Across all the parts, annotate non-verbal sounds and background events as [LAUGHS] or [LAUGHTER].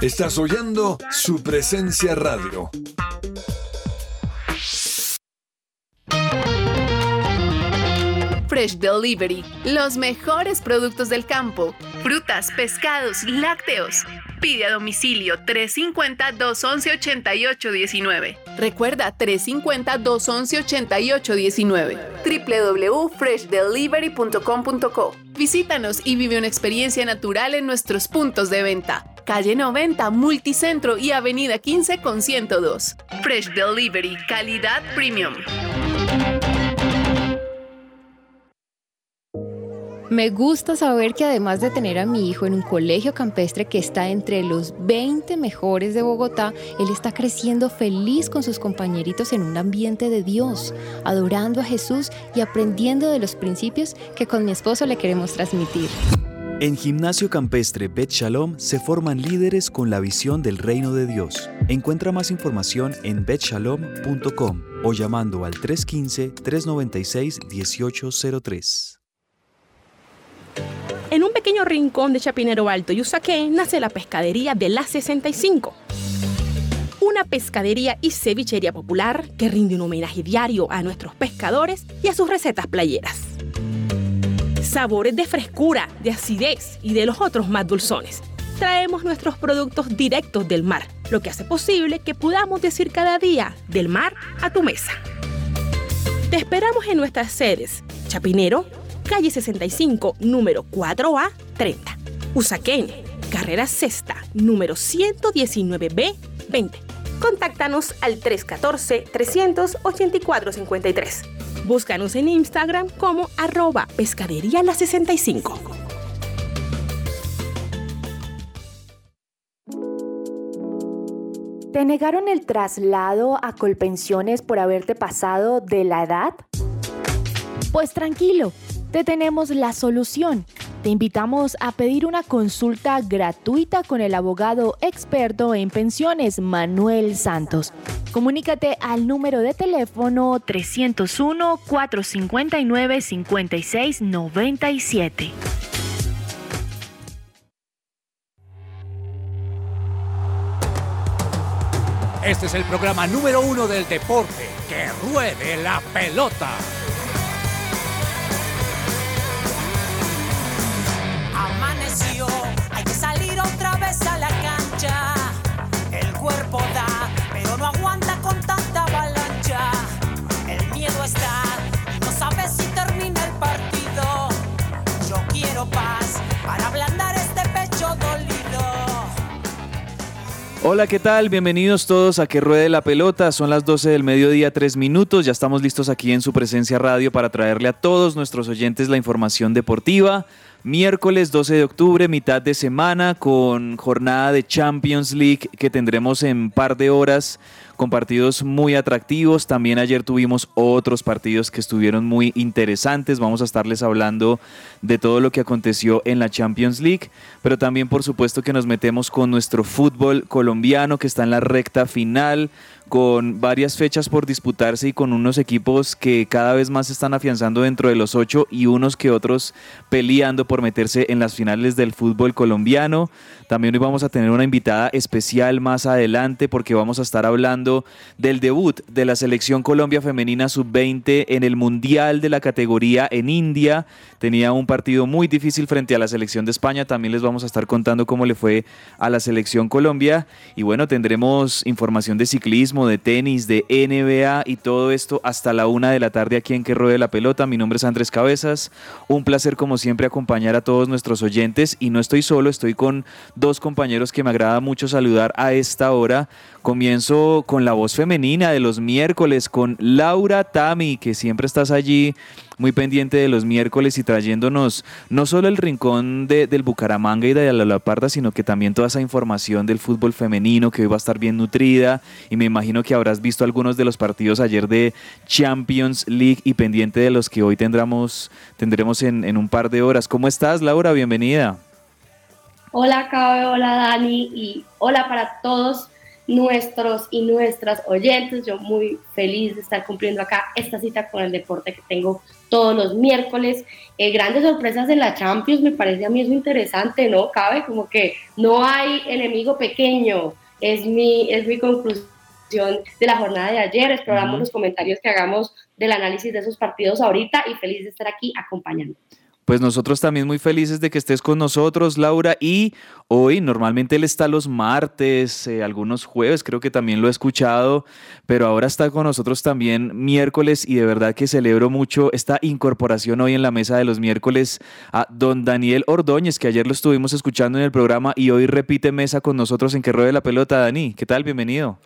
Estás oyendo su presencia radio. Fresh Delivery, los mejores productos del campo, frutas, pescados, lácteos. Pide a domicilio 350-211-8819. Recuerda 350-211-8819. www.freshdelivery.com.co. Visítanos y vive una experiencia natural en nuestros puntos de venta. Calle 90, Multicentro y Avenida 15 con 102. Fresh Delivery, calidad premium. Me gusta saber que además de tener a mi hijo en un colegio campestre que está entre los 20 mejores de Bogotá, él está creciendo feliz con sus compañeritos en un ambiente de Dios, adorando a Jesús y aprendiendo de los principios que con mi esposo le queremos transmitir. En Gimnasio Campestre Bet Shalom se forman líderes con la visión del reino de Dios. Encuentra más información en betshalom.com o llamando al 315-396-1803. En un pequeño rincón de Chapinero Alto y Usaquén nace la pescadería de la 65. Una pescadería y cevichería popular que rinde un homenaje diario a nuestros pescadores y a sus recetas playeras. Sabores de frescura, de acidez y de los otros más dulzones. Traemos nuestros productos directos del mar, lo que hace posible que podamos decir cada día del mar a tu mesa. Te esperamos en nuestras sedes, Chapinero, calle 65, número 4A 30. Usaquén, carrera sexta, número 119B 20. Contáctanos al 314-384-53. Búscanos en Instagram como arroba pescadería la 65. ¿Te negaron el traslado a Colpensiones por haberte pasado de la edad? Pues tranquilo te tenemos la solución. Te invitamos a pedir una consulta gratuita con el abogado experto en pensiones Manuel Santos. Comunícate al número de teléfono 301-459-5697. Este es el programa número uno del deporte. ¡Que ruede la pelota! Hay que salir otra vez a la cancha. El cuerpo da, pero no aguanta con tanta avalancha. El miedo está y no sabes si termina el partido. Yo quiero paz para ablandar este pecho dolido. Hola, ¿qué tal? Bienvenidos todos a Que Ruede la Pelota. Son las 12 del mediodía, 3 minutos. Ya estamos listos aquí en su presencia radio para traerle a todos nuestros oyentes la información deportiva miércoles 12 de octubre, mitad de semana, con jornada de Champions League que tendremos en par de horas con partidos muy atractivos. También ayer tuvimos otros partidos que estuvieron muy interesantes. Vamos a estarles hablando de todo lo que aconteció en la Champions League, pero también por supuesto que nos metemos con nuestro fútbol colombiano que está en la recta final con varias fechas por disputarse y con unos equipos que cada vez más se están afianzando dentro de los ocho y unos que otros peleando por meterse en las finales del fútbol colombiano. También hoy vamos a tener una invitada especial más adelante porque vamos a estar hablando del debut de la selección Colombia femenina sub-20 en el Mundial de la categoría en India. Tenía un partido muy difícil frente a la selección de España. También les vamos a estar contando cómo le fue a la selección Colombia. Y bueno, tendremos información de ciclismo, de tenis, de NBA y todo esto hasta la una de la tarde aquí en Que Ruede la Pelota. Mi nombre es Andrés Cabezas. Un placer como siempre acompañar a todos nuestros oyentes y no estoy solo, estoy con dos compañeros que me agrada mucho saludar a esta hora. Comienzo con la voz femenina de los miércoles, con Laura Tami, que siempre estás allí muy pendiente de los miércoles y trayéndonos no solo el rincón del Bucaramanga y de la Laparda, sino que también toda esa información del fútbol femenino que hoy va a estar bien nutrida y me imagino que habrás visto algunos de los partidos ayer de Champions League y pendiente de los que hoy tendremos, tendremos en, en un par de horas. ¿Cómo estás, Laura? Bienvenida. Hola, Cabe, hola, Dani, y hola para todos nuestros y nuestras oyentes. Yo muy feliz de estar cumpliendo acá esta cita con el deporte que tengo todos los miércoles. Eh, grandes sorpresas en la Champions, me parece a mí eso interesante, ¿no? Cabe como que no hay enemigo pequeño, es mi, es mi conclusión de la jornada de ayer. Exploramos los comentarios que hagamos del análisis de esos partidos ahorita y feliz de estar aquí acompañando. Pues nosotros también muy felices de que estés con nosotros, Laura. Y hoy, normalmente él está los martes, eh, algunos jueves, creo que también lo he escuchado, pero ahora está con nosotros también miércoles y de verdad que celebro mucho esta incorporación hoy en la mesa de los miércoles a don Daniel Ordóñez, que ayer lo estuvimos escuchando en el programa y hoy repite mesa con nosotros en que ruede la pelota. Dani, ¿qué tal? Bienvenido.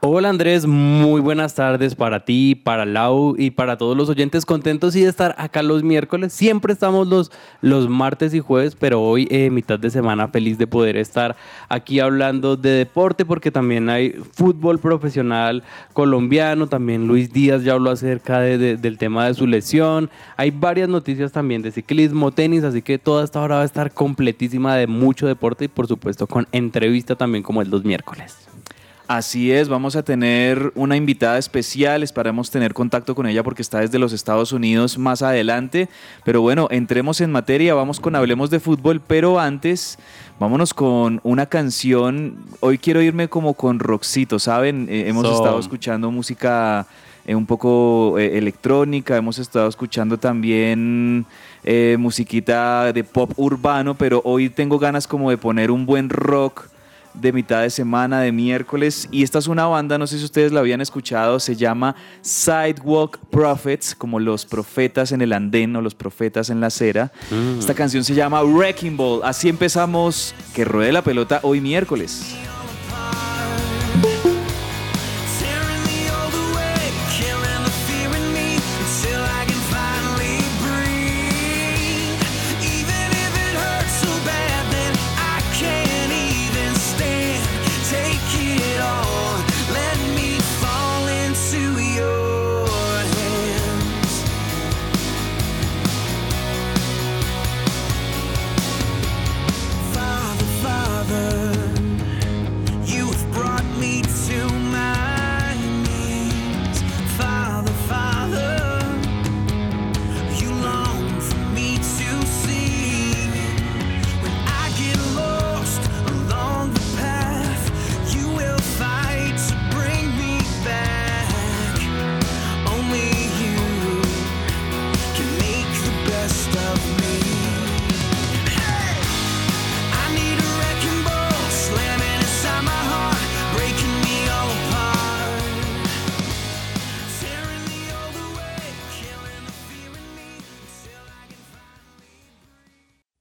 Hola Andrés, muy buenas tardes para ti, para Lau y para todos los oyentes. Contentos y de estar acá los miércoles. Siempre estamos los, los martes y jueves, pero hoy, eh, mitad de semana, feliz de poder estar aquí hablando de deporte porque también hay fútbol profesional colombiano. También Luis Díaz ya habló acerca del tema de su lesión. Hay varias noticias también de ciclismo, tenis, así que toda esta hora va a estar completísima de mucho deporte y por supuesto con entrevista también como el los miércoles. Así es, vamos a tener una invitada especial, esperamos tener contacto con ella porque está desde los Estados Unidos más adelante. Pero bueno, entremos en materia, vamos con Hablemos de Fútbol, pero antes vámonos con una canción. Hoy quiero irme como con Roxito, ¿saben? Eh, hemos estado escuchando música eh, un poco eh, electrónica, hemos estado escuchando también musiquita de pop urbano, pero hoy tengo ganas como de poner un buen rock de mitad de semana, de miércoles. Y esta es una banda, no sé si ustedes la habían escuchado, se llama Sidewalk Prophets, como los profetas en el andén o los profetas en la acera. Mm. Esta canción se llama Wrecking Ball. Así empezamos que ruede la pelota hoy miércoles.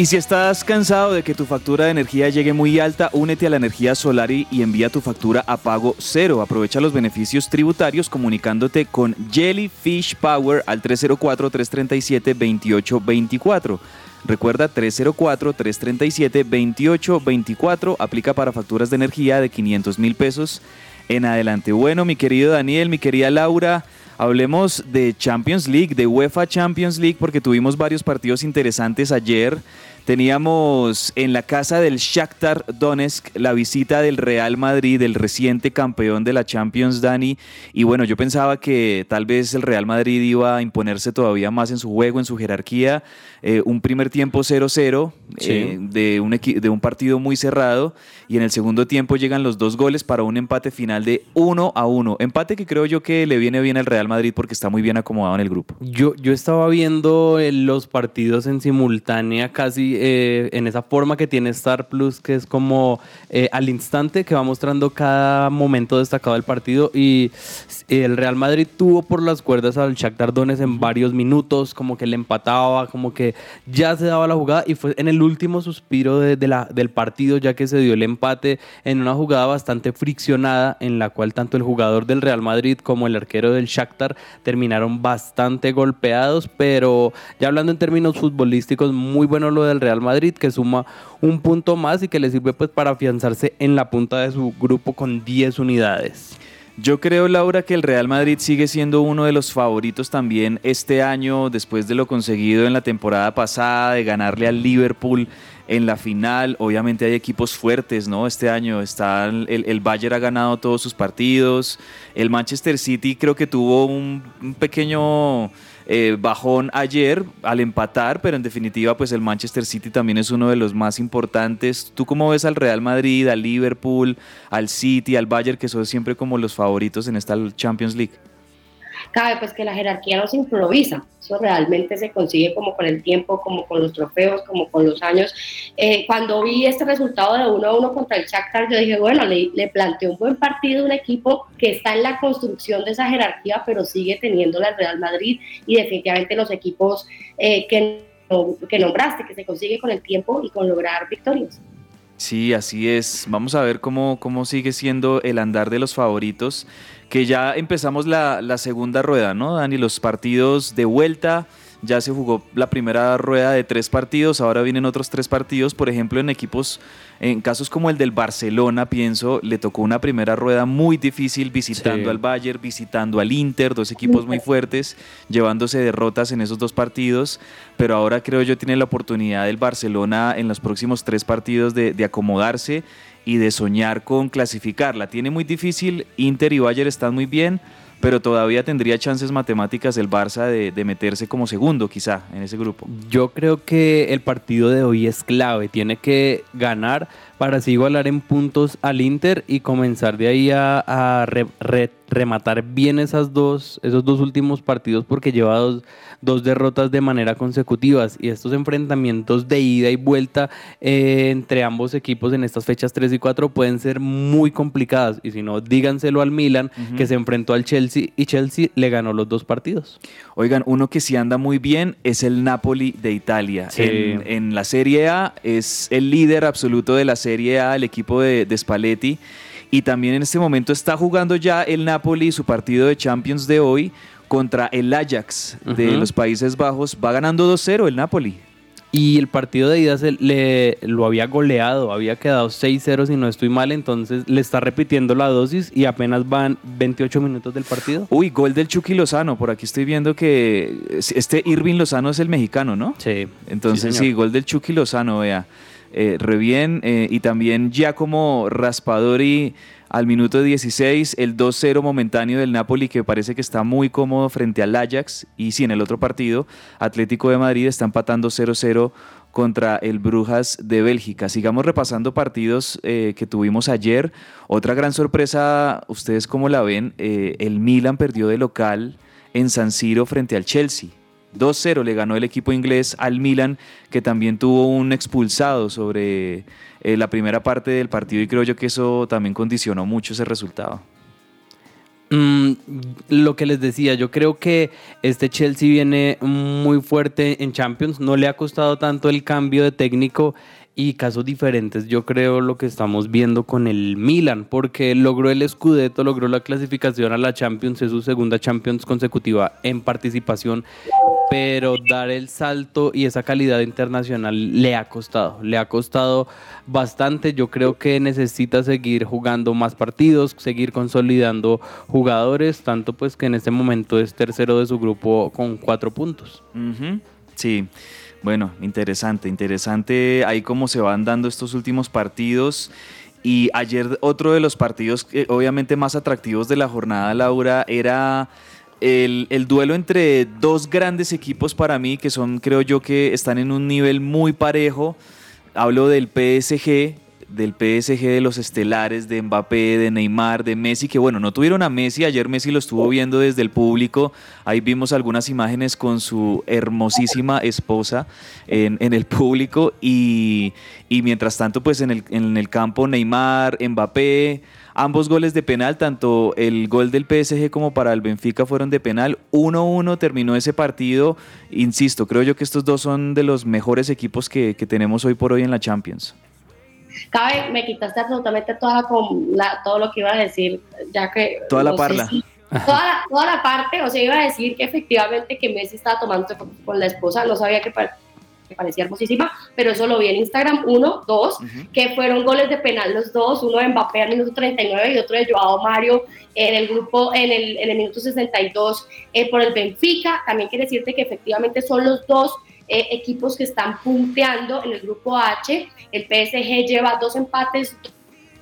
Y si estás cansado de que tu factura de energía llegue muy alta, únete a la energía solar y, envía tu factura a pago cero. Aprovecha los beneficios tributarios comunicándote con Jellyfish Power al 304-337-2824. Recuerda 304-337-2824. Aplica para facturas de energía de 500 mil pesos en adelante. Bueno, mi querido Daniel, mi querida Laura. Hablemos de Champions League, de UEFA Champions League, porque tuvimos varios partidos interesantes ayer. Teníamos en la casa del Shakhtar Donetsk la visita del Real Madrid, del reciente campeón de la Champions, Dani. Y bueno, yo pensaba que tal vez el Real Madrid iba a imponerse todavía más en su juego, en su jerarquía. Eh, un primer tiempo 0-0 eh, de, un de un partido muy cerrado y en el segundo tiempo llegan los dos goles para un empate final de 1 a 1. Empate que creo yo que le viene bien al Real Madrid porque está muy bien acomodado en el grupo. Yo, yo estaba viendo eh, los partidos en simultánea casi en esa forma que tiene Star Plus, que es como al instante que va mostrando cada momento destacado del partido. Y el Real Madrid tuvo por las cuerdas al Shakhtar Donetsk en varios minutos, como que le empataba, como que ya se daba la jugada. Y fue en el último suspiro de, la, del partido ya que se dio el empate en una jugada bastante friccionada en la cual tanto el jugador del Real Madrid como el arquero del Shakhtar terminaron bastante golpeados, pero ya hablando en términos futbolísticos, muy bueno lo del Real Madrid que suma un punto más y que le sirve pues para afianzarse en la punta de su grupo con 10 unidades. Yo creo, Laura, que el Real Madrid sigue siendo uno de los favoritos también este año, después de lo conseguido en la temporada pasada, de ganarle al Liverpool en la final. Obviamente hay equipos fuertes, ¿no? Este año está el, el Bayern ha ganado todos sus partidos. El Manchester City creo que tuvo un, un pequeño eh, bajón ayer al empatar, pero en definitiva pues el Manchester City también es uno de los más importantes. ¿Tú cómo ves al Real Madrid, al Liverpool, al City, al Bayern, que son siempre como los favoritos en esta Champions League? Cabe pues que la jerarquía no se improvisa, eso realmente se consigue como con el tiempo, como con los trofeos, como con los años. Eh, cuando vi este resultado de 1 a 1 contra el Shakhtar, yo dije, bueno, le, le planteó un buen partido un equipo que está en la construcción de esa jerarquía, pero sigue teniendo la Real Madrid y definitivamente los equipos eh, que, que nombraste, que se consigue con el tiempo y con lograr victorias. Sí, así es. Vamos a ver cómo, cómo sigue siendo el andar de los favoritos que ya empezamos la, la, segunda rueda, ¿no, Dani? Los partidos de vuelta, ya se jugó la primera rueda de tres partidos, ahora vienen otros tres partidos, por ejemplo, en equipos, en casos como el del Barcelona, pienso, le tocó una primera rueda muy difícil visitando al Bayern, visitando al Inter, dos equipos muy fuertes, llevándose derrotas en esos dos partidos, pero ahora creo yo tiene la oportunidad del Barcelona en los próximos tres partidos de, de acomodarse y de soñar con clasificarla. Tiene muy difícil, Inter y Bayern están muy bien, pero todavía tendría chances matemáticas el Barça de, meterse como segundo quizá en ese grupo. Yo creo que el partido de hoy es clave, tiene que ganar para así igualar en puntos al Inter y comenzar de ahí a, a rematar bien esas dos, esos dos últimos partidos porque lleva dos, dos derrotas de manera consecutivas y estos enfrentamientos de ida y vuelta eh, entre ambos equipos en estas fechas 3 y 4 pueden ser muy complicadas y si no, díganselo al Milan uh -huh. que se enfrentó al Chelsea y Chelsea le ganó los dos partidos. Oigan, uno que sí anda muy bien es el Napoli de Italia. Sí. En, en, la Serie A es el líder absoluto de la Serie A, el equipo de, de Spalletti y también en este momento está jugando ya el Napoli su partido de Champions de hoy contra el Ajax uh -huh. de los Países Bajos. Va ganando 2-0 el Napoli. Y el partido de ida se le, lo había goleado, había quedado 6-0 si no estoy mal, entonces le está repitiendo la dosis y apenas van 28 minutos del partido. Uy, gol del Chucky Lozano, por aquí estoy viendo que este Irving Lozano es el mexicano, ¿no? Sí. Entonces sí, sí gol del Chucky Lozano, vea. Eh, re bien, eh, y también Giacomo Raspadori al minuto 16, el 2-0 momentáneo del Napoli que parece que está muy cómodo frente al Ajax y sí, en el otro partido, Atlético de Madrid está empatando 0-0 contra el Brujas de Bélgica. Sigamos repasando partidos eh, que tuvimos ayer. Otra gran sorpresa, ustedes cómo la ven, el Milan perdió de local en San Siro frente al Chelsea. 2-0 le ganó el equipo inglés al Milan, que también tuvo un expulsado sobre eh, la primera parte del partido y creo yo que eso también condicionó mucho ese resultado. Mm, lo que les decía, yo creo que este Chelsea viene muy fuerte en Champions, no le ha costado tanto el cambio de técnico y casos diferentes, yo creo lo que estamos viendo con el Milan, porque logró el Scudetto, logró la clasificación a la Champions, es su segunda Champions consecutiva en participación, pero dar el salto y esa calidad internacional le ha costado, le ha costado bastante, yo creo que necesita seguir jugando más partidos, seguir consolidando jugadores, tanto pues que en este momento es tercero de su grupo con cuatro puntos. Sí. Bueno, interesante, interesante ahí cómo se van dando estos últimos partidos. Y ayer otro de los partidos obviamente más atractivos de la jornada, Laura, era el, el, duelo entre dos grandes equipos para mí, que son creo yo que están en un nivel muy parejo. Hablo del PSG, del PSG, de los estelares, de Mbappé, de Neymar, de Messi, que bueno, no tuvieron a Messi, ayer Messi lo estuvo viendo desde el público, ahí vimos algunas imágenes con su hermosísima esposa en, en el público. Y, y, mientras tanto pues en el, en el campo Neymar, Mbappé, ambos goles de penal, tanto el gol del PSG como para el Benfica fueron de penal, 1-1 terminó ese partido, insisto, creo yo que estos dos son de los mejores equipos que, que tenemos hoy por hoy en la Champions. Cabe, me quitaste absolutamente toda la, todo lo que iba a decir, ya que... Toda la parla. Si, toda, la, toda la parte, o sea, iba a decir que efectivamente que Messi estaba tomando con la esposa, no sabía que parecía hermosísima, pero eso lo vi en Instagram, uno, dos, que fueron goles de penal los dos, uno de Mbappé al minuto 39 y otro de Joao Mario en el grupo en el, en el minuto 62 eh, por el Benfica. También quiere decirte que efectivamente son los dos eh, equipos que están punteando en el grupo H. El PSG lleva dos empates,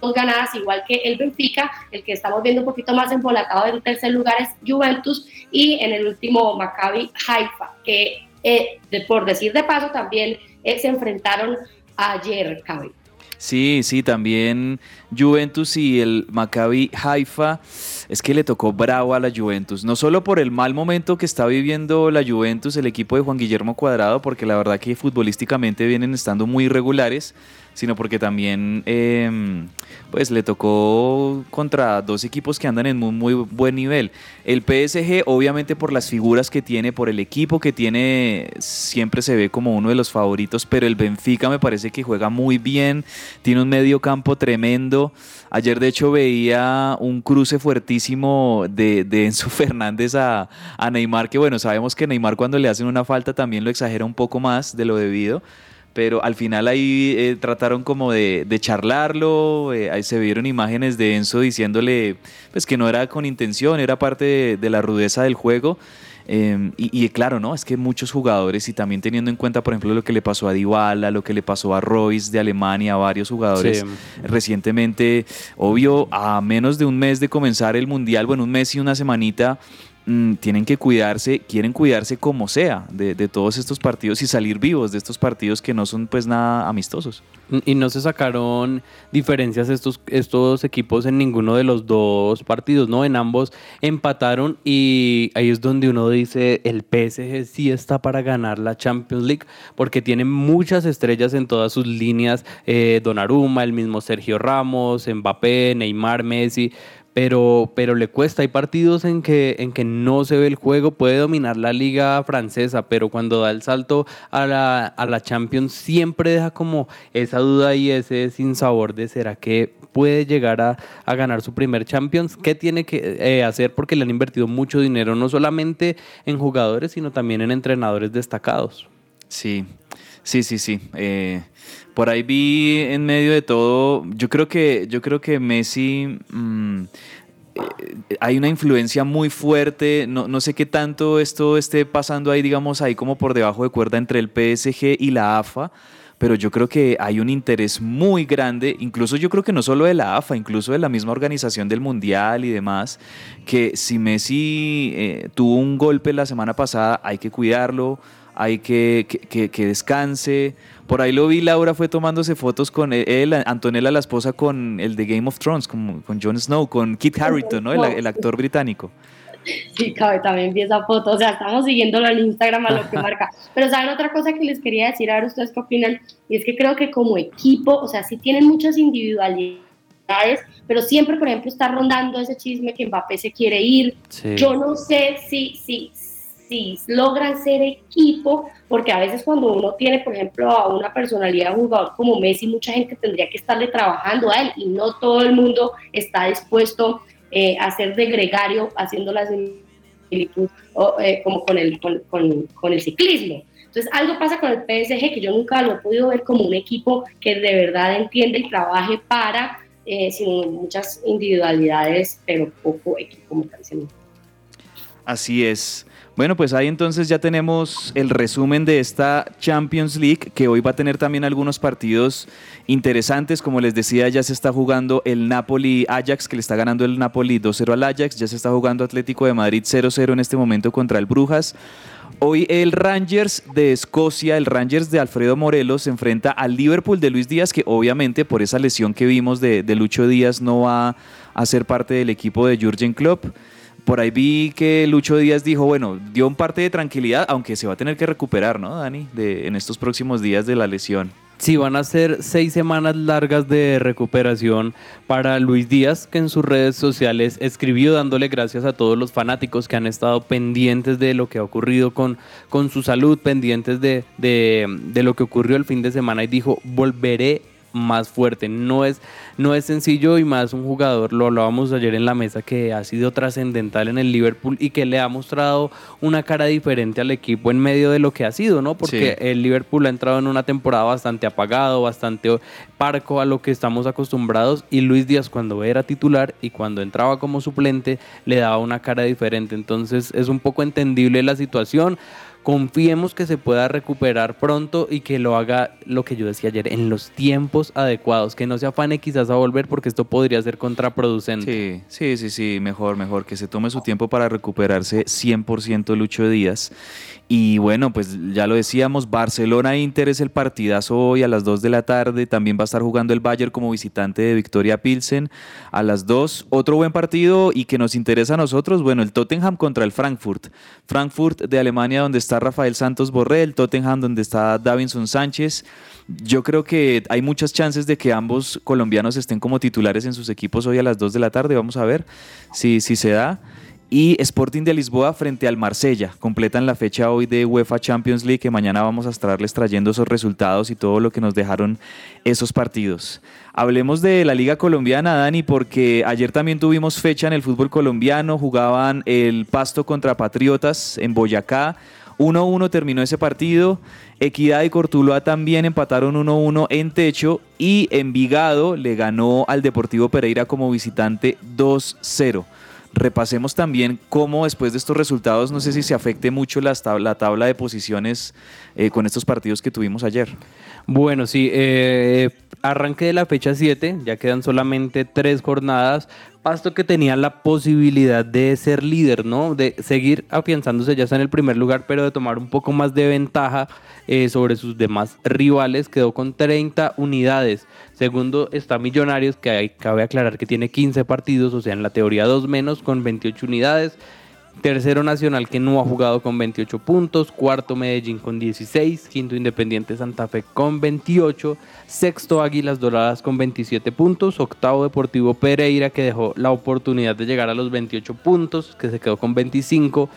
dos ganadas, igual que el Benfica. El que estamos viendo un poquito más embolatado en tercer lugar es Juventus y en el último Maccabi Haifa, que eh, por decir de paso también eh, se enfrentaron ayer, Cabi. Sí, sí, también Juventus y el Maccabi Haifa, es que le tocó bravo a la Juventus, no solo por el mal momento que está viviendo la Juventus, el equipo de Juan Guillermo Cuadrado, porque la verdad que futbolísticamente vienen estando muy irregulares, sino porque también em, pues le tocó contra dos equipos que andan en muy, muy buen nivel. El PSG, obviamente por las figuras que tiene, por el equipo que tiene, siempre se ve como uno de los favoritos, pero el Benfica me parece que juega muy bien, tiene un medio campo tremendo. Ayer de hecho veía un cruce fuertísimo de, Enzo [LAUGHS] Fernández a, a Neymar, que bueno, sabemos que Neymar cuando le hacen una falta también lo exagera un poco más de lo debido pero al final ahí eh, trataron como de, charlarlo, eh, ahí se vieron imágenes de Enzo diciéndole pues que no era con intención, era parte de, la rudeza del juego. Em, y, claro, ¿no? Es que muchos jugadores, y también teniendo en cuenta, por ejemplo, lo que le pasó a Dybala, lo que le pasó a Royce de Alemania, a varios jugadores recientemente, obvio, a menos de un mes de comenzar el Mundial, bueno, un mes y una semanita, Mm, tienen que cuidarse, quieren cuidarse como sea de, todos estos partidos y salir vivos de estos partidos que no son pues nada amistosos. Y no se sacaron diferencias estos, estos equipos en ninguno de los dos partidos, ¿no? En ambos empataron y ahí es donde uno dice el PSG sí está para ganar la Champions League porque tiene muchas estrellas en todas sus líneas, eh, Donnarumma, el mismo Sergio Ramos, Mbappé, Neymar, Messi pero, pero le cuesta. Hay partidos en que, en que no se ve el juego, puede dominar la liga francesa, pero cuando da el salto a la, a la Champions siempre deja como esa duda y ese sinsabor de será que puede llegar a, ganar su primer Champions. ¿Qué tiene que eh, hacer? Porque le han invertido mucho dinero, no solamente en jugadores, sino también en entrenadores destacados. Sí, sí, sí, sí. Eh, por ahí vi en medio de todo, yo creo que, yo creo que Messi... Mm, eh, hay una influencia muy fuerte, no, no, sé qué tanto esto esté pasando ahí, digamos, ahí como por debajo de cuerda entre el PSG y la AFA, pero yo creo que hay un interés muy grande, incluso yo creo que no solo de la AFA, incluso de la misma organización del Mundial y demás, que si Messi eh, tuvo un golpe la semana pasada, hay que cuidarlo, hay que, que, que descanse, por ahí lo vi, Laura fue tomándose fotos con él, Antonella, la esposa, con el de Game of Thrones, con, con Jon Snow, con Kit Harington, ¿no? El, actor británico. Sí, cabe, también vi esa foto. O sea, estamos siguiéndolo en Instagram a lo que marca. [LAUGHS] Pero saben otra cosa que les quería decir, a ver ustedes qué opinan, y es que creo que como equipo, o sea, sí tienen muchas individualidades, pero siempre, por ejemplo, está rondando ese chisme que Mbappé se quiere ir. Yo no sé si, si, si logran ser equipo, porque a veces cuando uno tiene, por ejemplo, a una personalidad jugador como Messi, mucha gente tendría que estarle trabajando a él y no todo el mundo está dispuesto eh, a ser de gregario haciendo las similitud eh, como con el, con, con, el ciclismo. Entonces, algo pasa con el PSG que yo nunca lo he podido ver como un equipo que de verdad entiende y trabaje para, eh, muchas individualidades, pero poco equipo, como Así es. Bueno, pues ahí entonces ya tenemos el resumen de esta Champions League, que hoy va a tener también algunos partidos interesantes. Como les decía, ya se está jugando el Napoli-Ajax, que le está ganando el Napoli 2-0 al Ajax. Ya se está jugando Atlético de Madrid 0-0 en este momento contra el Brujas. Hoy el Rangers de Escocia, el Rangers de Alfredo Morelos, se enfrenta al Liverpool de Luis Díaz, que obviamente por esa lesión que vimos de, Lucho Díaz no va a ser parte del equipo de Jurgen Klopp. Por ahí vi que Lucho Díaz dijo, bueno, dio un parte de tranquilidad, aunque se va a tener que recuperar, ¿no, Dani? De, en estos próximos días de la lesión. Sí, van a ser seis semanas largas de recuperación para Luis Díaz, que en sus redes sociales escribió dándole gracias a todos los fanáticos que han estado pendientes de lo que ha ocurrido con, con su salud, pendientes de, de, lo que ocurrió el fin de semana y dijo, volveré más fuerte. No es, no es sencillo y más un jugador, lo hablábamos ayer en la mesa, que ha sido trascendental en el Liverpool y que le ha mostrado una cara diferente al equipo en medio de lo que ha sido, ¿no? Porque el Liverpool ha entrado en una temporada bastante apagado, bastante parco a lo que estamos acostumbrados y Luis Díaz cuando era titular y cuando entraba como suplente le daba una cara diferente. Entonces es un poco entendible la situación confiemos que se pueda recuperar pronto y que lo haga lo que yo decía ayer, en los tiempos adecuados, que no se afane quizás a volver porque esto podría ser contraproducente. Sí, sí, sí, sí, mejor, mejor, que se tome su tiempo para recuperarse 100% Lucho Díaz y bueno, pues ya lo decíamos, Barcelona-Inter es el partidazo hoy a las 2 de la tarde. También va a estar jugando el Bayern como visitante de Victoria Pilsen a las 2. Otro buen partido y que nos interesa a nosotros, bueno, el Tottenham contra el Frankfurt. Frankfurt de Alemania donde está Rafael Santos Borrell, Tottenham donde está Davinson Sánchez. Yo creo que hay muchas chances de que ambos colombianos estén como titulares en sus equipos hoy a las 2 de la tarde. Vamos a ver si, si se da y Sporting de Lisboa frente al Marsella. Completan la fecha hoy de UEFA Champions League que mañana vamos a estarles trayendo esos resultados y todo lo que nos dejaron esos partidos. Hablemos de la Liga Colombiana, Dani, porque ayer también tuvimos fecha en el fútbol colombiano. Jugaban el Pasto contra Patriotas en Boyacá. 1-1 terminó ese partido. Equidad y Cortuloa también empataron 1-1 en techo y Envigado le ganó al Deportivo Pereira como visitante 2-0 repasemos también cómo después de estos resultados, no sé si se afecte mucho la tabla, la tabla de posiciones eh, con estos partidos que tuvimos ayer. Bueno, sí, eh, arranque de la fecha 7, ya quedan solamente tres jornadas. Pasto que tenía la posibilidad de ser líder, ¿no? De seguir afianzándose, ya está en el primer lugar, pero de tomar un poco más de ventaja eh, sobre sus demás rivales. Quedó con 30 unidades. Segundo está Millonarios, que cabe aclarar que tiene 15 partidos, o sea, en la teoría dos menos, con 28 unidades. Tercero Nacional que no ha jugado con 28 puntos. Cuarto Medellín con 16. Quinto Independiente Santa Fe con 28. Sexto Águilas Doradas con 27 puntos. Octavo Deportivo Pereira que dejó la oportunidad de llegar a los 28 puntos, que se quedó con 25.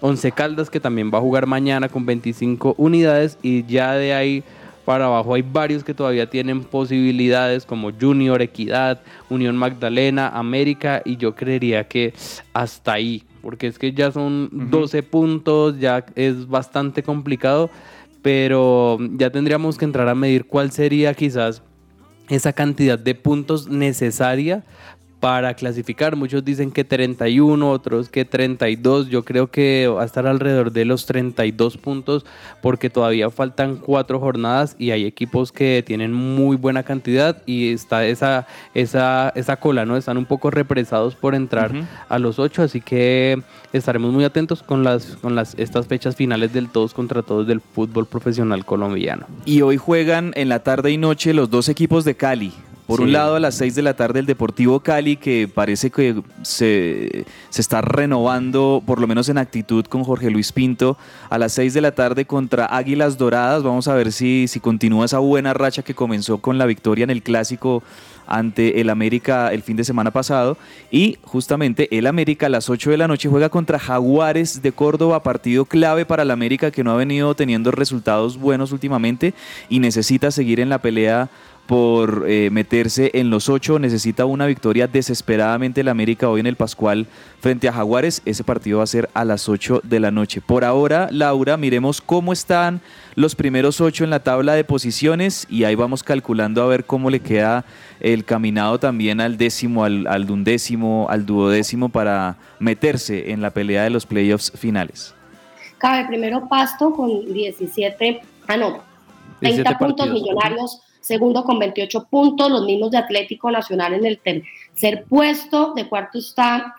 Once Caldas que también va a jugar mañana con 25 unidades. Y ya de ahí para abajo hay varios que todavía tienen posibilidades como Junior, Equidad, Unión Magdalena, América y yo creería que hasta ahí porque es que ya son 12 puntos, ya es bastante complicado, pero ya tendríamos que entrar a medir cuál sería quizás esa cantidad de puntos necesaria para clasificar. Muchos dicen que 31, otros que 32. Yo creo que va a estar alrededor de los 32 puntos porque todavía faltan cuatro jornadas y hay equipos que tienen muy buena cantidad y está esa, esa, esa cola, ¿no? Están un poco represados por entrar a los ocho, así que estaremos muy atentos con las, con las estas fechas finales del todos contra todos del fútbol profesional colombiano. Y hoy juegan en la tarde y noche los dos equipos de Cali. Por un lado, a las 6 de la tarde, el Deportivo Cali, que parece que se, se, está renovando, por lo menos en actitud, con Jorge Luis Pinto. A las 6 de la tarde contra Águilas Doradas. Vamos a ver si, si continúa esa buena racha que comenzó con la victoria en el clásico ante el América el fin de semana pasado. Y justamente el América a las 8 de la noche juega contra Jaguares de Córdoba, partido clave para el América que no ha venido teniendo resultados buenos últimamente y necesita seguir en la pelea por eh, meterse en los ocho. Necesita una victoria desesperadamente el América hoy en el Pascual frente a Jaguares. Ese partido va a ser a las 8 de la noche. Por ahora, Laura, miremos cómo están los primeros ocho en la tabla de posiciones y ahí vamos calculando a ver cómo le queda el caminado también al décimo, al, al undécimo, al duodécimo para meterse en la pelea de los playoffs finales. Cabe primero Pasto con 17, ah no, 30 puntos millonarios segundo con 28 puntos, los mismos de Atlético Nacional en el tercer puesto, de cuarto está,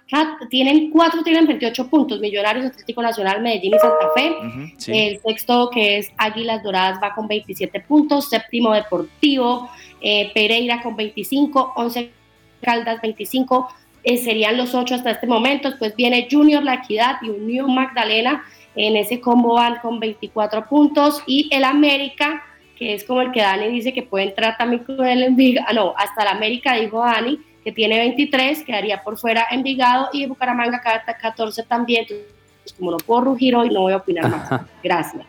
tienen cuatro, tienen 28 puntos, Millonarios, Atlético Nacional, Medellín y Santa Fe, el sexto que es Águilas Doradas va con 27 puntos, séptimo Deportivo, eh, Pereira con 25, 11 Caldas 25, eh, serían los ocho hasta este momento, después viene Junior, La Equidad y Unión Magdalena, en ese combo van con 24 puntos. Y el América que es como el que Dani dice que puede entrar también con el Envigado, ah, no, hasta la América dijo Dani, que tiene 23, quedaría por fuera Envigado y Bucaramanga 14 también, entonces como no puedo rugir hoy no voy a opinar más. [LAUGHS] Gracias.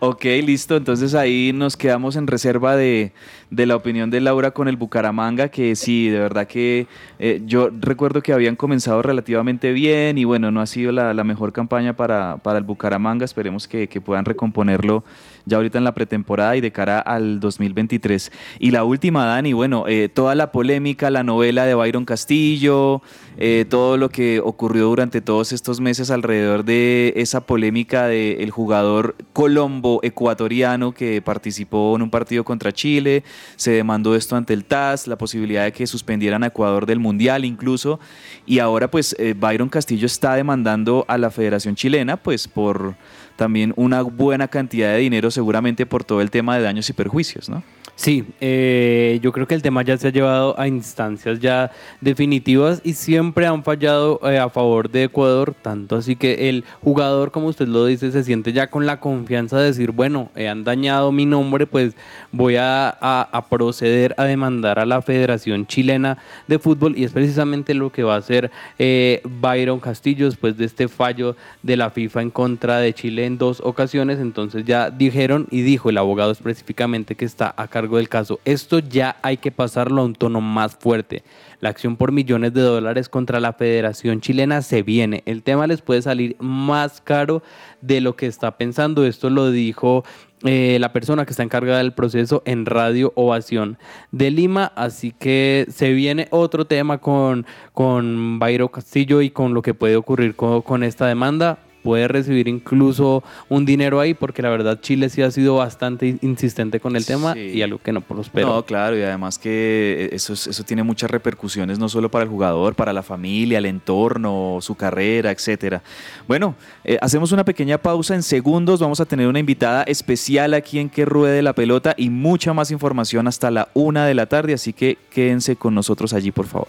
ok, listo. Entonces ahí nos quedamos en reserva de, de, la opinión de Laura con el Bucaramanga, que sí, de verdad que eh, yo recuerdo que habían comenzado relativamente bien y bueno, no ha sido la, la mejor campaña para, para, el Bucaramanga. Esperemos que, que puedan recomponerlo ya ahorita en la pretemporada y de cara al 2023. Y la última, Dani, bueno, eh, toda la polémica, la novela de Byron Castillo, eh, todo lo que ocurrió durante todos estos meses alrededor de esa polémica del jugador colombo ecuatoriano que participó en un partido contra Chile, se demandó esto ante el TAS, la posibilidad de que suspendieran a Ecuador del Mundial incluso, y ahora pues eh, Byron Castillo está demandando a la Federación Chilena pues por también una buena cantidad de dinero seguramente por todo el tema de daños y perjuicios, ¿no? Sí, eh, yo creo que el tema ya se ha llevado a instancias ya definitivas y siempre han fallado eh, a favor de Ecuador, tanto así que el jugador, como usted lo dice, se siente ya con la confianza de decir, bueno, eh, han dañado mi nombre, pues voy a, a, proceder a demandar a la Federación Chilena de Fútbol y es precisamente lo que va a hacer Byron Castillo después de este fallo de la FIFA en contra de Chile en dos ocasiones, entonces ya dijeron y dijo el abogado específicamente que está a del caso. Esto ya hay que pasarlo a un tono más fuerte. La acción por millones de dólares contra la Federación Chilena se viene. El tema les puede salir más caro de lo que está pensando. Esto lo dijo eh, la persona que está encargada del proceso en Radio Ovación de Lima. Así que se viene otro tema con, con Bayro Castillo y con lo que puede ocurrir con esta demanda puede recibir incluso un dinero ahí, porque la verdad Chile sí ha sido bastante insistente con el tema y algo que no prosperó. No, claro, y además que eso, eso tiene muchas repercusiones, no solo para el jugador, para la familia, el entorno, su carrera, etcétera. Bueno, eh, hacemos una pequeña pausa en segundos, vamos a tener una invitada especial aquí en Que Ruede la Pelota y mucha más información hasta la una de la tarde, así que quédense con nosotros allí, por favor.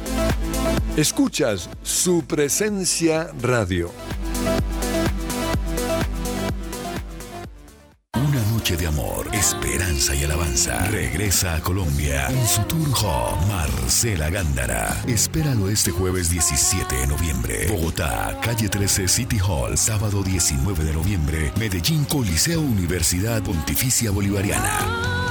Escuchas su presencia radio. Una noche de amor, esperanza y alabanza. Regresa a Colombia en su tour home Marcela Gándara. Espéralo este jueves 17 de noviembre. Bogotá, calle 13 City Hall, sábado 19 de noviembre. Medellín, Coliseo Universidad Pontificia Bolivariana.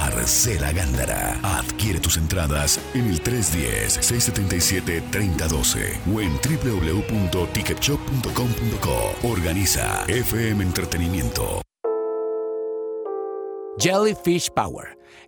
Marcela Gándara. Adquiere tus entradas en el 310-677-3012 o en www.ticketshop.com.co. Organiza FM Entretenimiento. Jellyfish Power,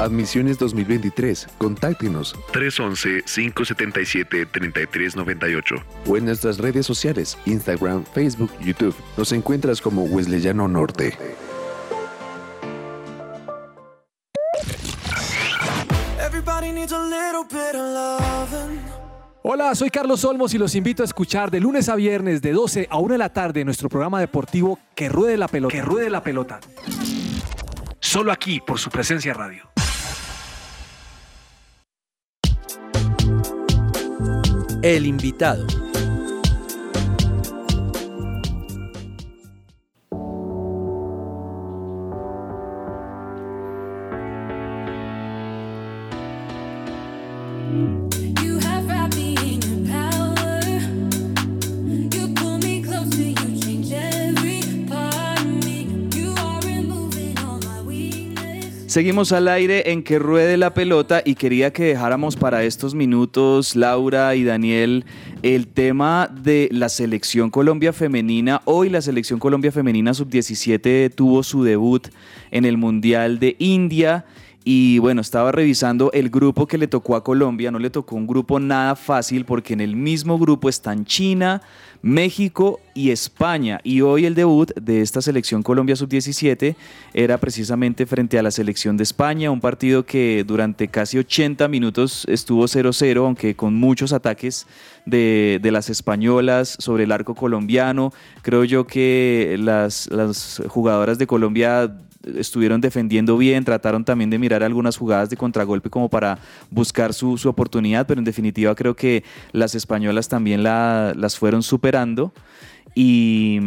Admisiones 2023. Contáctenos 311-577-3398 o en nuestras redes sociales, Instagram, Facebook, YouTube. Nos encuentras como Wesleyano Norte. Hola, soy Carlos Olmos y los invito a escuchar de lunes a viernes de 12 a 1 de la tarde nuestro programa deportivo Que Ruede la Pelota. Que Ruede la Pelota. Solo aquí por su presencia radio. El invitado. Seguimos al aire en que ruede la pelota y quería que dejáramos para estos minutos, Laura y Daniel, el tema de la selección Colombia femenina. Hoy la selección Colombia femenina sub-17 tuvo su debut en el Mundial de India. Y bueno, estaba revisando el grupo que le tocó a Colombia. No le tocó un grupo nada fácil porque en el mismo grupo están China, México y España. Y hoy el debut de esta selección Colombia sub-17 era precisamente frente a la selección de España, un partido que durante casi 80 minutos estuvo 0-0, aunque con muchos ataques de, las españolas sobre el arco colombiano. Creo yo que las jugadoras de Colombia estuvieron defendiendo bien, trataron también de mirar algunas jugadas de contragolpe como para buscar su, su oportunidad, pero en definitiva creo que las españolas también la- las fueron superando y,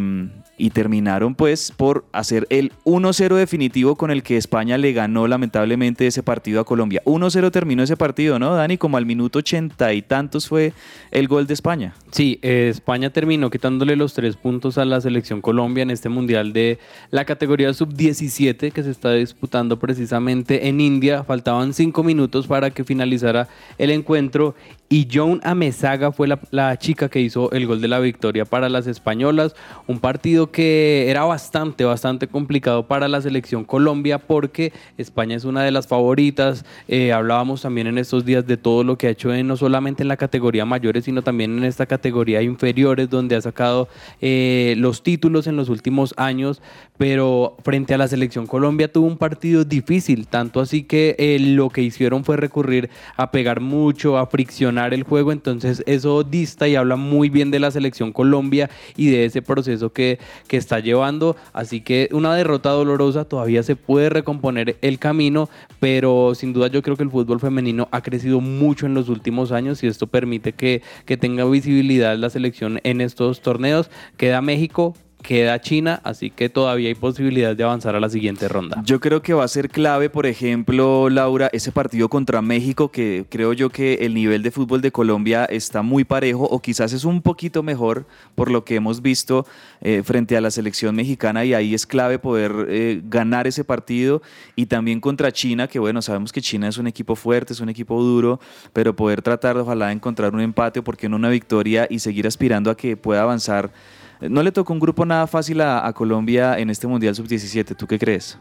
terminaron pues por hacer el 1-0 definitivo con el que España le ganó lamentablemente ese partido a Colombia. 1-0 terminó ese partido, ¿no, Dani? Como al minuto ochenta y tantos fue el gol de España. Sí, eh, España terminó quitándole los tres puntos a la selección Colombia en este mundial de la categoría sub-17 que se está disputando precisamente en India. Faltaban cinco minutos para que finalizara el encuentro y Joan Amezaga fue la chica que hizo el gol de la victoria para las españolas. Un partido que era bastante, bastante complicado para la selección Colombia porque España es una de las favoritas. Eh, hablábamos también en estos días de todo lo que ha hecho en- no solamente en la categoría mayores, sino también en esta categoría inferiores, donde ha sacado eh, los títulos en los últimos años. Pero frente a la selección Colombia tuvo un partido difícil, tanto así que eh, lo que hicieron fue recurrir a pegar mucho, a friccionar el juego. Entonces, eso dista y habla muy bien de la selección Colombia y de ese proceso que, que está llevando. Así que una derrota dolorosa todavía se puede recomponer el camino, pero sin duda yo creo que el fútbol femenino ha crecido mucho en los últimos años y esto permite que, que tenga visibilidad la selección en estos torneos. Queda México. Queda China, así que todavía hay posibilidad de avanzar a la siguiente ronda. Yo creo que va a ser clave, por ejemplo, Laura, ese partido contra México, que creo yo que el nivel de fútbol de Colombia está muy parejo o quizás es un poquito mejor por lo que hemos visto eh, frente a la selección mexicana y ahí es clave poder eh, ganar ese partido y también contra China, que bueno, sabemos que China es un equipo fuerte, es un equipo duro, pero poder tratar de ojalá encontrar un empate o porque no una victoria y seguir aspirando a que pueda avanzar. No le tocó un grupo nada fácil a, a Colombia en este Mundial Sub-17, ¿tú qué crees?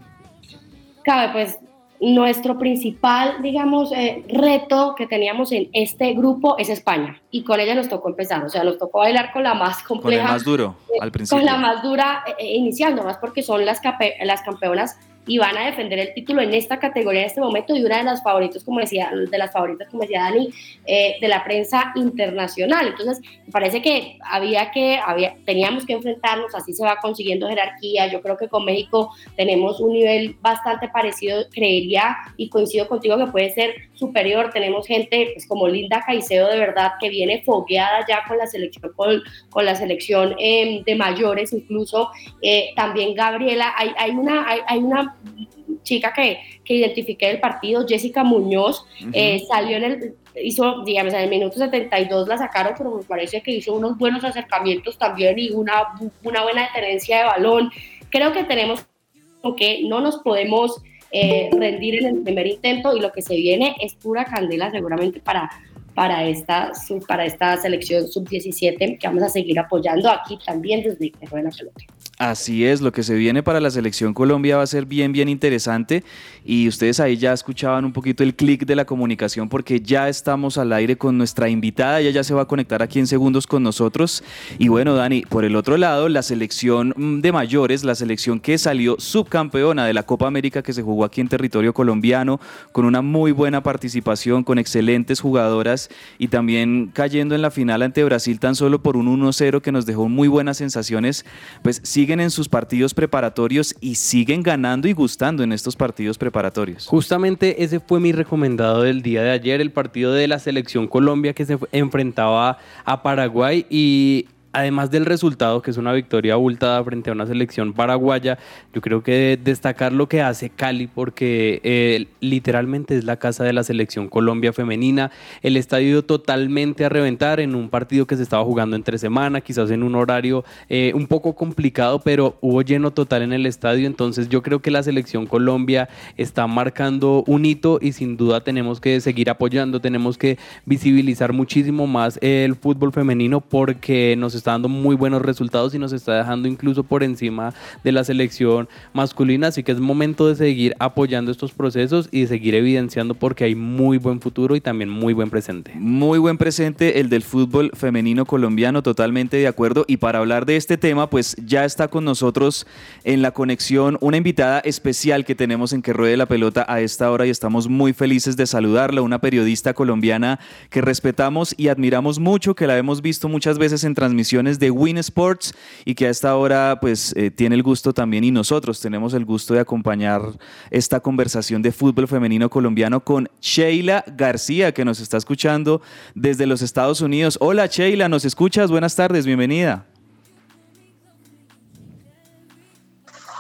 Cabe, pues nuestro principal, digamos, eh, reto que teníamos en este grupo es España y con ella nos tocó empezar, o sea, nos tocó bailar con la más Con el compleja. más duro, al principio. Con la más dura eh, eh, iniciando, más porque son las campeonas y van a defender el título en esta categoría en este momento y una de las favoritos, como decía, de las favoritas, como decía Dani, eh, de la prensa internacional. Entonces, me parece que había que, había, teníamos que enfrentarnos, así se va consiguiendo jerarquía. Yo creo que con México tenemos un nivel bastante parecido, creería, y coincido contigo que puede ser superior. Tenemos gente pues, como Linda Caicedo, de verdad, que viene fogueada ya con la selección, con, con la selección eh, de mayores, incluso. Eh, también Gabriela, hay, hay, una, hay una chica que, que identifiqué del partido, Jessica Muñoz, eh, salió en el, hizo, digamos, en el minuto 72 la sacaron, pero me parece que hizo unos buenos acercamientos también y una, una buena tenencia de balón. Creo que tenemos que no nos podemos eh, rendir en el primer intento y lo que se viene es pura candela seguramente para, para esta, para esta selección sub-17 que vamos a seguir apoyando aquí también desde que rueda la pelota. Así es, lo que se viene para la selección Colombia va a ser bien, bien interesante y ustedes ahí ya escuchaban un poquito el clic de la comunicación porque ya estamos al aire con nuestra invitada, ella ya se va a conectar aquí en segundos con nosotros y bueno Dani, por el otro lado la selección mm, de mayores, la selección que salió subcampeona de la Copa América que se jugó aquí en territorio colombiano con una muy buena participación, con excelentes jugadoras y también cayendo en la final ante Brasil tan solo por un 1-0 que nos dejó muy buenas sensaciones, pues siguen en sus partidos preparatorios y siguen ganando y gustando en estos partidos preparatorios. Justamente ese fue mi recomendado del día de ayer, el partido de la selección Colombia que se enfrentaba a Paraguay y además del resultado, que es una victoria abultada frente a una selección paraguaya, yo creo que destacar lo que hace Cali, porque eh, literalmente es la casa de la selección Colombia femenina, el estadio totalmente a reventar en un partido que se estaba jugando entre semana, quizás en un horario eh, un poco complicado, pero hubo lleno total en el estadio, entonces yo creo que la selección Colombia está marcando un hito y sin duda tenemos que seguir apoyando, tenemos que visibilizar muchísimo más el fútbol femenino porque nos está dando muy buenos resultados y nos está dejando incluso por encima de la selección masculina, así que es momento de seguir apoyando estos procesos y de seguir evidenciando porque hay muy buen futuro y también muy buen presente. Muy buen presente el del fútbol femenino colombiano, totalmente de acuerdo. Y para hablar de este tema, pues ya está con nosotros en la conexión una invitada especial que tenemos en Que Ruede la Pelota a esta hora y estamos muy felices de saludarla, una periodista colombiana que respetamos y admiramos mucho, que la hemos visto muchas veces en transmisiones de Win Sports y que a esta hora pues eh, tiene el gusto también y nosotros tenemos el gusto de acompañar esta conversación de fútbol femenino colombiano con Sheila García que nos está escuchando desde los Estados Unidos. Hola Sheila, ¿nos escuchas? Buenas tardes, bienvenida.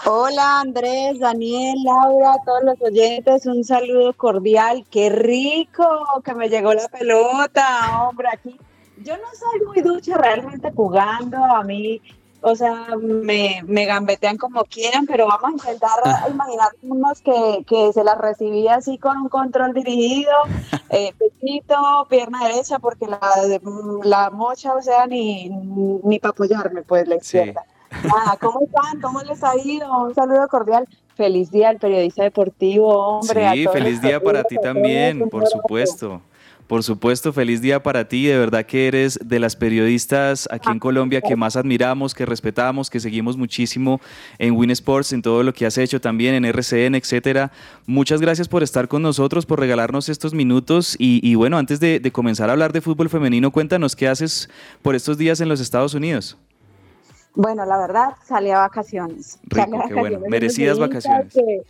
Hola Andrés, Daniel, Laura, todos los oyentes, un saludo cordial. Qué rico que me llegó la pelota, hombre, aquí. Yo no soy muy ducha realmente jugando, a mí, o sea, me, me gambetean como quieran, pero vamos a intentar imaginarnos que, que se la recibí así con un control dirigido, [LAUGHS] eh, pechito, pierna derecha, porque la, la mocha, o sea, ni, ni para apoyarme, pues la izquierda. Nada, ¿cómo están? ¿Cómo les ha ido? Un saludo cordial. Feliz día al periodista deportivo, hombre. a Sí, todos feliz día para ti también, por supuesto. Por supuesto, feliz día para ti. De verdad que eres de las periodistas aquí en Colombia que más admiramos, que respetamos, que seguimos muchísimo en Win Sports, en todo lo que has hecho también en RCN, etcétera. Muchas gracias por estar con nosotros, por regalarnos estos minutos. Y, y bueno, antes de, de comenzar a hablar de fútbol femenino, cuéntanos qué haces por estos días en los Estados Unidos. Bueno, la verdad, salí a vacaciones. Rico, Salí a qué bueno. vacaciones, Merecidas vacaciones. Que,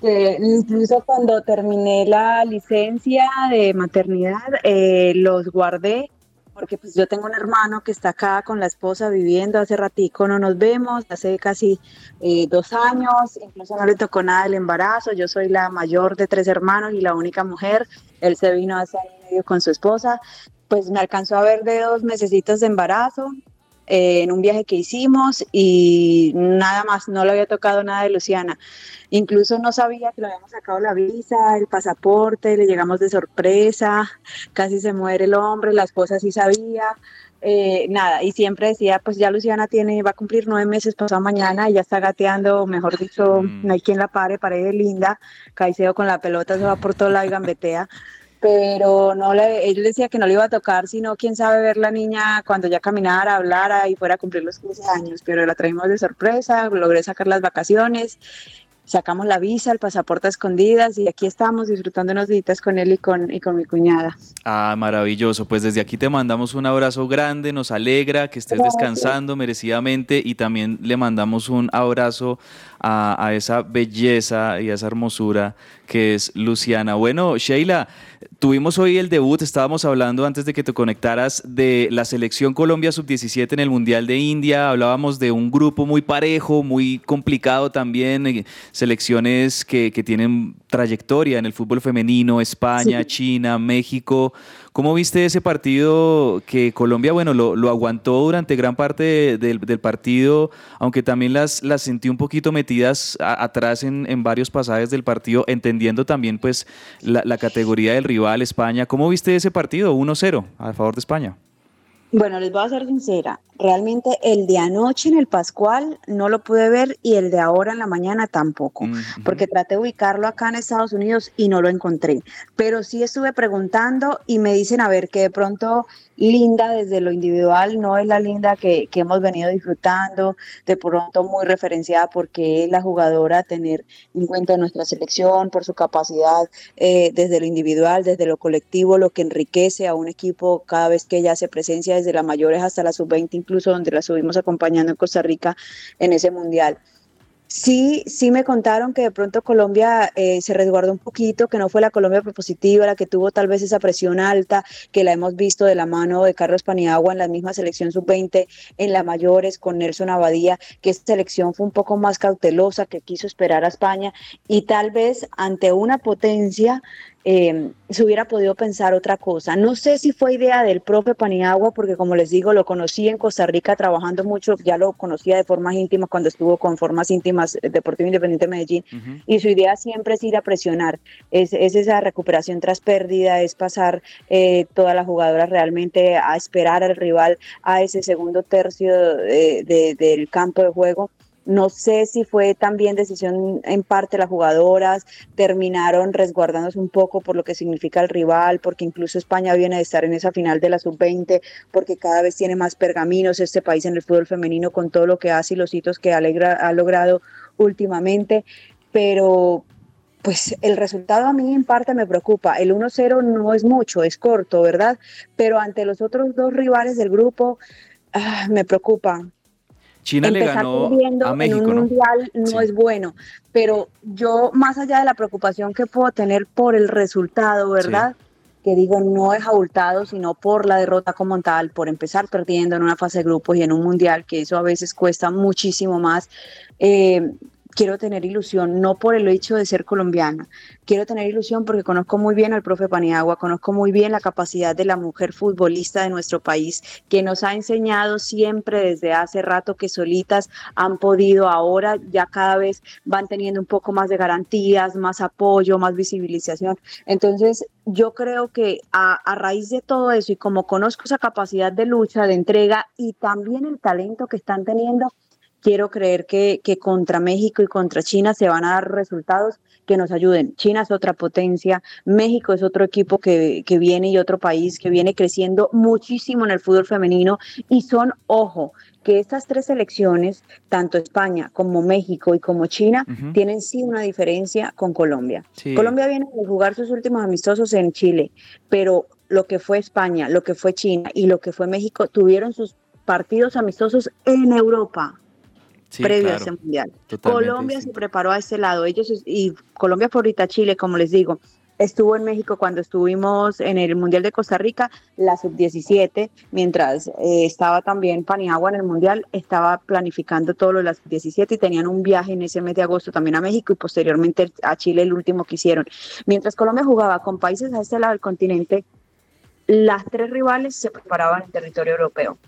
que incluso cuando terminé la licencia de maternidad, eh, los guardé porque pues yo tengo un hermano que está acá con la esposa viviendo hace ratico, no nos vemos, hace casi eh, dos años, incluso no le tocó nada del embarazo, yo soy la mayor de tres hermanos y la única mujer, él se vino hace año y medio con su esposa, pues me alcanzó a ver de dos mesecitos de embarazo, eh, en un viaje que hicimos y nada más, no le había tocado nada de Luciana. Incluso no sabía que le habíamos sacado la visa, el pasaporte, le llegamos de sorpresa, casi se muere el hombre, la esposa sí sabía, eh, nada, y siempre decía, pues ya Luciana tiene, va a cumplir nueve meses pasado mañana y ya está gateando, mejor dicho, no hay quien la pare, pared linda, Caicedo con la pelota se va por todo lado y gambetea pero no le, él decía que no le iba a tocar, sino quién sabe ver la niña cuando ya caminara, hablara y fuera a cumplir los 15 años, pero la traímos de sorpresa, logré sacar las vacaciones, sacamos la visa, el pasaporte a escondidas y aquí estamos disfrutando unos días con él y con, y con mi cuñada. Ah, maravilloso. Pues desde aquí te mandamos un abrazo grande, nos alegra que estés Gracias. descansando merecidamente y también le mandamos un abrazo a, a esa belleza y a esa hermosura que es Luciana. Bueno, Sheila, tuvimos hoy el debut, estábamos hablando antes de que te conectaras de la selección Colombia sub-17 en el Mundial de India, hablábamos de un grupo muy parejo, muy complicado también, selecciones que, que tienen trayectoria en el fútbol femenino, España, China, México. ¿Cómo viste ese partido que Colombia, bueno, lo, lo aguantó durante gran parte de- del, del partido, aunque también las, las sentí un poquito metidas a- atrás en, en varios pasajes del partido, entendiendo también pues la, la categoría del rival, España. ¿Cómo viste ese partido? 1-0 a favor de España. Bueno, les voy a ser sincera. Realmente el de anoche en el Pascual no lo pude ver y el de ahora en la mañana tampoco, porque traté de ubicarlo acá en Estados Unidos y no lo encontré. Pero sí estuve preguntando y me dicen, a ver, que de pronto Linda desde lo individual no es la Linda que, que hemos venido disfrutando, de pronto muy referenciada porque es la jugadora a tener en cuenta nuestra selección por su capacidad eh, desde lo individual, desde lo colectivo, lo que enriquece a un equipo cada vez que ella hace presencia desde las mayores hasta la sub-20, incluso donde la subimos acompañando en Costa Rica en ese mundial. Sí, sí me contaron que de pronto Colombia eh, se resguardó un poquito, que no fue la Colombia propositiva la que tuvo tal vez esa presión alta, que la hemos visto de la mano de Carlos Paniagua en la misma selección sub-20, en la mayores con Nelson Abadía, que esta selección fue un poco más cautelosa, que quiso esperar a España y tal vez ante una potencia eh, se hubiera podido pensar otra cosa. No sé si fue idea del profe Paniagua, porque como les digo, lo conocí en Costa Rica trabajando mucho, ya lo conocía de formas íntimas cuando estuvo con formas íntimas eh, Deportivo Independiente de Medellín, y su idea siempre es ir a presionar, es, es esa recuperación tras pérdida, es pasar eh, todas las jugadoras realmente a esperar al rival a ese segundo tercio de- de- del campo de juego. No sé si fue también decisión en parte las jugadoras, terminaron resguardándose un poco por lo que significa el rival, porque incluso España viene de estar en esa final de la sub-20, porque cada vez tiene más pergaminos este país en el fútbol femenino con todo lo que hace y los hitos que ha logrado últimamente, pero pues el resultado a mí en parte me preocupa. El 1-0 no es mucho, es corto, ¿verdad? Pero ante los otros dos rivales del grupo, ah, me preocupa. China le ganó en un ¿no? mundial no Sí. es bueno, pero yo más allá de la preocupación que puedo tener por el resultado, ¿verdad? Que digo, no es abultado, sino por la derrota como tal, por empezar perdiendo en una fase de grupos y en un mundial, que eso a veces cuesta muchísimo más. eh, quiero tener ilusión, no por el hecho de ser colombiana, quiero tener ilusión porque conozco muy bien al profe Paniagua, conozco muy bien la capacidad de la mujer futbolista de nuestro país, que nos ha enseñado siempre desde hace rato que solitas han podido, ahora ya cada vez van teniendo un poco más de garantías, más apoyo, más visibilización. Entonces, yo creo que a, a raíz de todo eso y como conozco esa capacidad de lucha, de entrega y también el talento que están teniendo, quiero creer que, que contra México y contra China se van a dar resultados que nos ayuden. China es otra potencia, México es otro equipo que, que viene y otro país que viene creciendo muchísimo en el fútbol femenino y son, ojo, que estas tres selecciones, tanto España como México y como China, tienen sí una diferencia con Colombia. Sí. Colombia viene de jugar sus últimos amistosos en Chile, pero lo que fue España, lo que fue China y lo que fue México tuvieron sus partidos amistosos en Europa Sí, previo claro. a ese mundial. Totalmente Colombia se preparó a este lado, ellos y Colombia favorita Chile, como les digo, estuvo en México cuando estuvimos en el Mundial de Costa Rica, la sub-17, mientras eh, estaba también Paniagua en el Mundial, estaba planificando todo lo de la sub-17 y tenían un viaje en ese mes de agosto también a México y posteriormente a Chile, el último que hicieron. Mientras Colombia jugaba con países a este lado del continente, las tres rivales se preparaban en territorio europeo.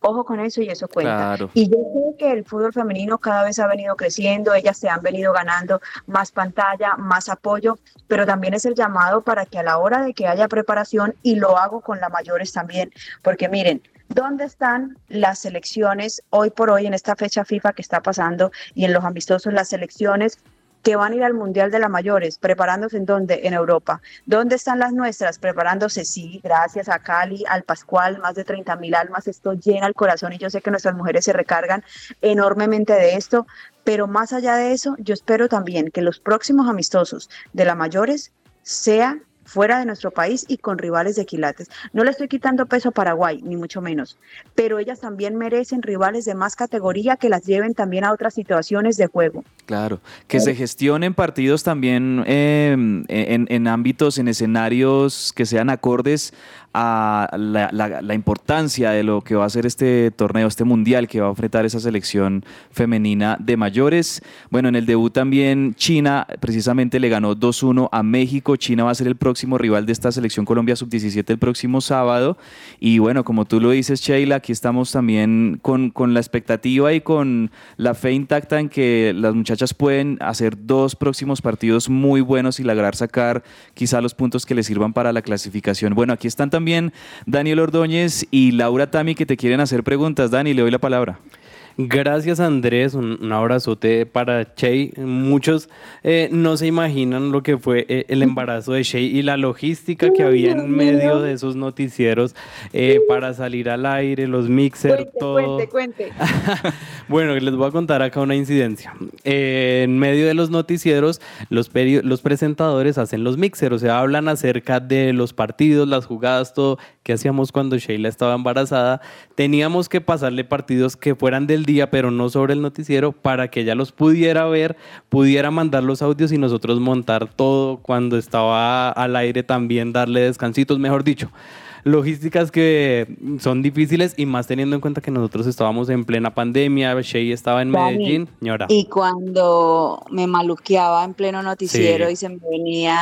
Ojo con eso y eso cuenta. Claro. Y yo sé que el fútbol femenino cada vez ha venido creciendo, ellas se han venido ganando más pantalla, más apoyo, pero también es el llamado para que a la hora de que haya preparación, y lo hago con las mayores también, porque miren, ¿dónde están las selecciones hoy por hoy en esta fecha FIFA que está pasando y en los amistosos, las selecciones que van a ir al Mundial de las Mayores, preparándose en dónde? En Europa. ¿Dónde están las nuestras? Preparándose, sí, gracias a Cali, al Pascual, más de 30 mil almas, esto llena el corazón y yo sé que nuestras mujeres se recargan enormemente de esto, pero más allá de eso, yo espero también que los próximos amistosos de las mayores sea fuera de nuestro país y con rivales de quilates. No le estoy quitando peso a Paraguay, ni mucho menos, pero ellas también merecen rivales de más categoría que las lleven también a otras situaciones de juego. Claro, que se gestionen partidos también eh, en, en ámbitos, en escenarios que sean acordes a la, la- la importancia de lo que va a ser este torneo, este mundial que va a enfrentar esa selección femenina de mayores. Bueno, en el debut también China precisamente le ganó 2-1 a México. China va a ser el próximo rival de esta selección Colombia sub-17 el próximo sábado. Y bueno, como tú lo dices, Sheila, aquí estamos también con, con la expectativa y con la fe intacta en que las muchachas pueden hacer dos próximos partidos muy buenos y lograr sacar quizá los puntos que les sirvan para la clasificación. Bueno, aquí están también Daniel Ordóñez y Laura Tami que te quieren hacer preguntas. Dani, le doy la palabra. Gracias Andrés, un, un abrazote para Shea. Muchos eh, no se imaginan lo que fue eh, el embarazo de Shea y la logística que había en medio de esos noticieros eh, para salir al aire, los mixers, todo. cuente. [LAUGHS] Bueno, les voy a contar acá una incidencia. Eh, en medio de los noticieros, los, presentadores hacen los mixers, o sea, hablan acerca de los partidos, las jugadas, todo que hacíamos cuando Sheila estaba embarazada. Teníamos que pasarle partidos que fueran del día, pero no sobre el noticiero, para que ella los pudiera ver, pudiera mandar los audios y nosotros montar todo cuando estaba al aire también, darle descansitos, mejor dicho logísticas que son difíciles y más teniendo en cuenta que nosotros estábamos en plena pandemia, Shea estaba en Dani, Medellín, señora. Y cuando me maluqueaba en pleno noticiero Sí. y se me venían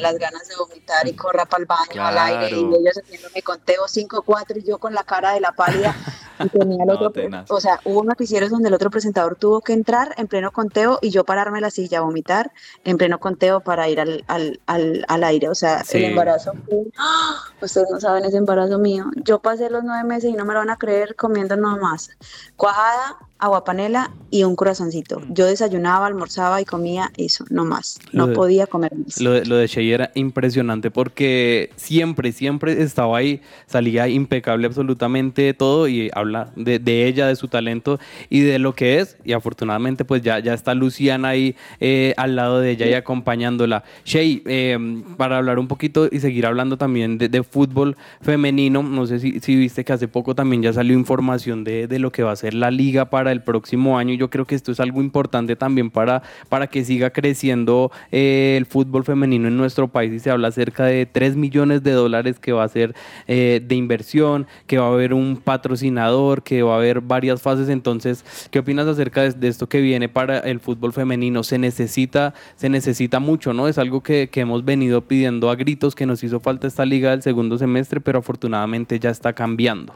las ganas de vomitar y corra para el baño al aire y Claro. ellos haciéndome conteo 5-4 y yo con la cara de la pálida [LAUGHS] y tenía el No, otro, tenaz. o sea, hubo noticieros donde el otro presentador tuvo que entrar en pleno conteo y yo pararme la silla a vomitar en pleno conteo para ir al, al, al, al aire, o sea, Sí. el embarazo ¡Ah! ustedes no saben ese embarazo mío, yo pasé los nueve meses y no me lo van a creer comiendo nada más, cuajada, agua panela y un corazoncito. Yo desayunaba, almorzaba y comía eso, no más. No de- podía comer más. Lo de, lo de Shea era impresionante porque siempre, siempre estaba ahí, salía impecable absolutamente todo y habla de, de ella, de su talento y de lo que es. Y afortunadamente pues ya, ya está Luciana ahí eh, al lado de ella y acompañándola. Shea, eh, para hablar un poquito y seguir hablando también de, de fútbol femenino, no sé si, si viste que hace poco también ya salió información de, de lo que va a ser la liga para el próximo año. y Yo creo que esto es algo importante también para, para que siga creciendo eh, el fútbol femenino en nuestro país y se habla acerca de 3 millones de dólares que va a ser eh, de inversión, que va a haber un patrocinador, que va a haber varias fases. Entonces, ¿qué opinas acerca de, esto que viene para el fútbol femenino? Se necesita, se necesita mucho, ¿no? Es algo que, que hemos venido pidiendo a gritos, que nos hizo falta esta liga del segundo semestre, pero afortunadamente ya está cambiando.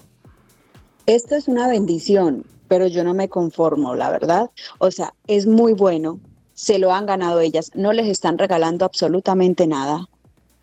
Esto es una bendición, pero yo no me conformo, la verdad. O sea, es muy bueno, se lo han ganado ellas, no les están regalando absolutamente nada.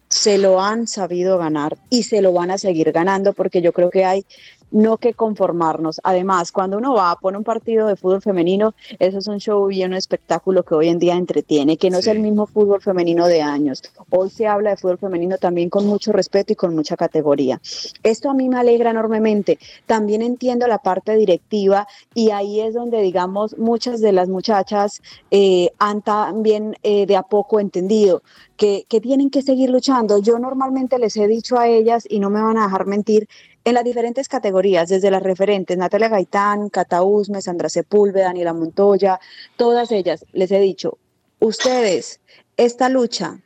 Se lo han sabido ganar y se lo van a seguir ganando porque yo creo que hay no que conformarnos. Además, cuando uno va a poner un partido de fútbol femenino, eso es un show y un espectáculo que hoy en día entretiene, que no es el mismo fútbol femenino de años. Hoy se habla de fútbol femenino también con mucho respeto y con mucha categoría. Esto a mí me alegra enormemente. También entiendo la parte directiva y ahí es donde, digamos, muchas de las muchachas eh, han también eh, de a poco entendido que, que tienen que seguir luchando. Yo normalmente les he dicho a ellas, y no me van a dejar mentir, en las diferentes categorías, desde las referentes, Natalia Gaitán, Cata Usme, Sandra Sepúlveda, Daniela Montoya, todas ellas, les he dicho, ustedes, esta lucha